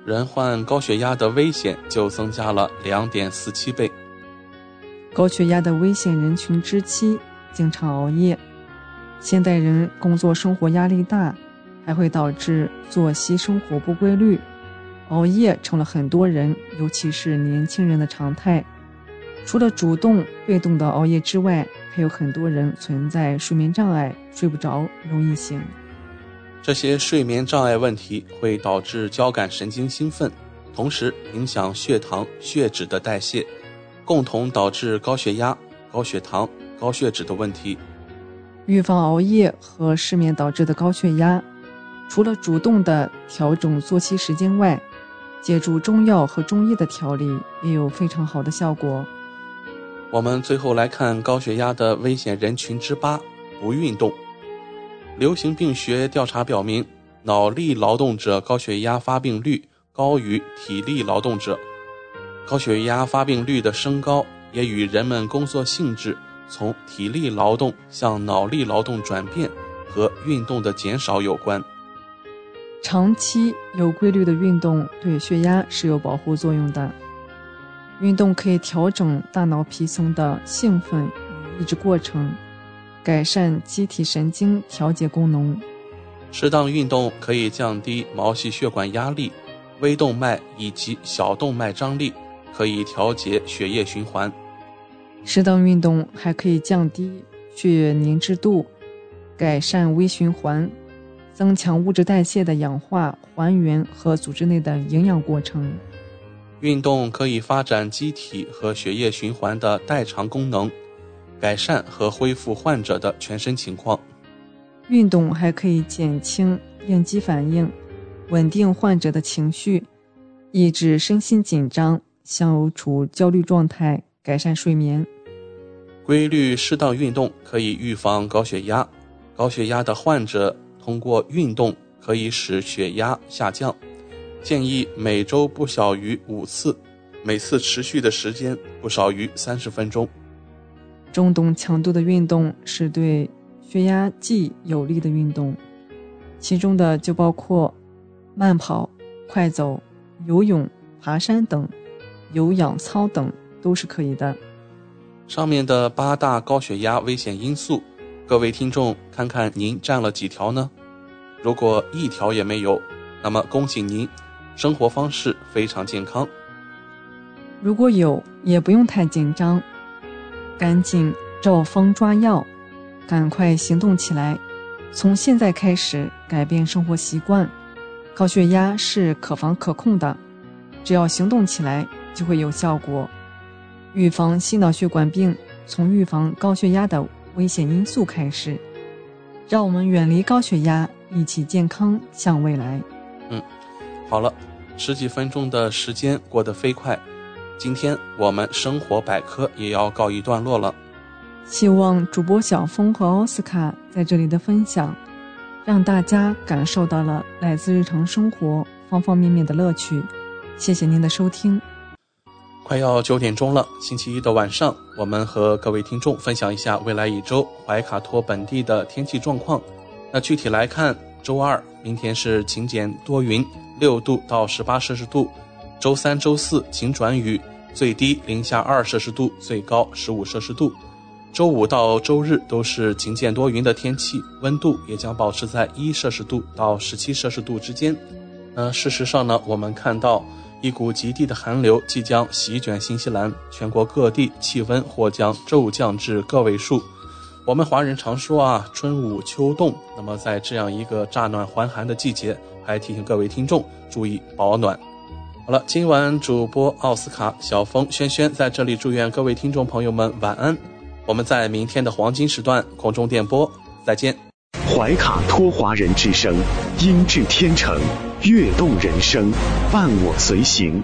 人患高血压的危险就增加了两点四七倍。高血压的危险人群之七：经常熬夜。现代人工作生活压力大，还会导致作息生活不规律，熬夜成了很多人，尤其是年轻人的常态。除了主动、被动的熬夜之外，还有很多人存在睡眠障碍，睡不着，容易醒。这些睡眠障碍问题会导致交感神经兴奋，同时影响血糖、血脂的代谢，共同导致高血压、高血糖、高血脂的问题。预防熬夜和失眠导致的高血压，除了主动的调整作息时间外，借助中药和中医的调理也有非常好的效果。我们最后来看高血压的危险人群之八：不运动。流行病学调查表明，脑力劳动者高血压发病率高于体力劳动者。高血压发病率的升高也与人们工作性质从体力劳动向脑力劳动转变和运动的减少有关。长期有规律的运动对血压是有保护作用的。运动可以调整大脑皮层的兴奋与抑制过程，改善机体神经调节功能。适当运动可以降低毛细血管压力、微动脉以及小动脉张力，可以调节血液循环。适当运动还可以降低血液凝滞度，改善微循环，增强物质代谢的氧化还原和组织内的营养过程。运动可以发展机体和血液循环的代偿功能，改善和恢复患者的全身情况。运动还可以减轻应激反应，稳定患者的情绪，抑制身心紧张，消除焦虑状态，改善睡眠。规律适当运动可以预防高血压。高血压的患者通过运动可以使血压下降。建议每周不小于五次，每次持续的时间不少于三十分钟。中等强度的运动是对血压计有利的运动，其中的就包括慢跑、快走、游泳、爬山等，有氧操等都是可以的。上面的八大高血压危险因素，各位听众看看您占了几条呢？如果一条也没有，那么恭喜您。生活方式非常健康。如果有，也不用太紧张，赶紧照方抓药，赶快行动起来。从现在开始改变生活习惯，高血压是可防可控的，只要行动起来就会有效果。预防心脑血管病，从预防高血压的危险因素开始，让我们远离高血压，一起健康向未来。嗯。好了，十几分钟的时间过得飞快，今天我们生活百科也要告一段落了。希望主播小峰和奥斯卡在这里的分享，让大家感受到了来自日常生活方方面面的乐趣。谢谢您的收听。快要九点钟了，星期一的晚上，我们和各位听众分享一下未来一周怀卡托本地的天气状况。那具体来看，周二明天是晴间多云。六度到十八摄氏度，周三、周四晴转雨，最低零下二摄氏度，最高十五摄氏度。周五到周日都是晴间多云的天气，温度也将保持在一摄氏度到十七摄氏度之间。呃，事实上呢，我们看到一股极地的寒流即将席卷新西兰，全国各地气温或将骤降至个位数。我们华人常说啊，春捂秋冻。那么在这样一个乍暖还寒的季节，还提醒各位听众注意保暖。好了，今晚主播奥斯卡、小峰、轩轩在这里祝愿各位听众朋友们晚安。我们在明天的黄金时段空中电波再见。怀卡托华人之声，音质天成，悦动人生，伴我随行。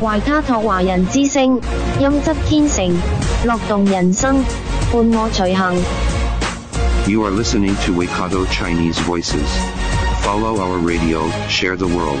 怀卡托华人之声，音质天成，乐动人生，伴我随行。You are listening to Waikato Chinese Voices. Follow our radio, share the world.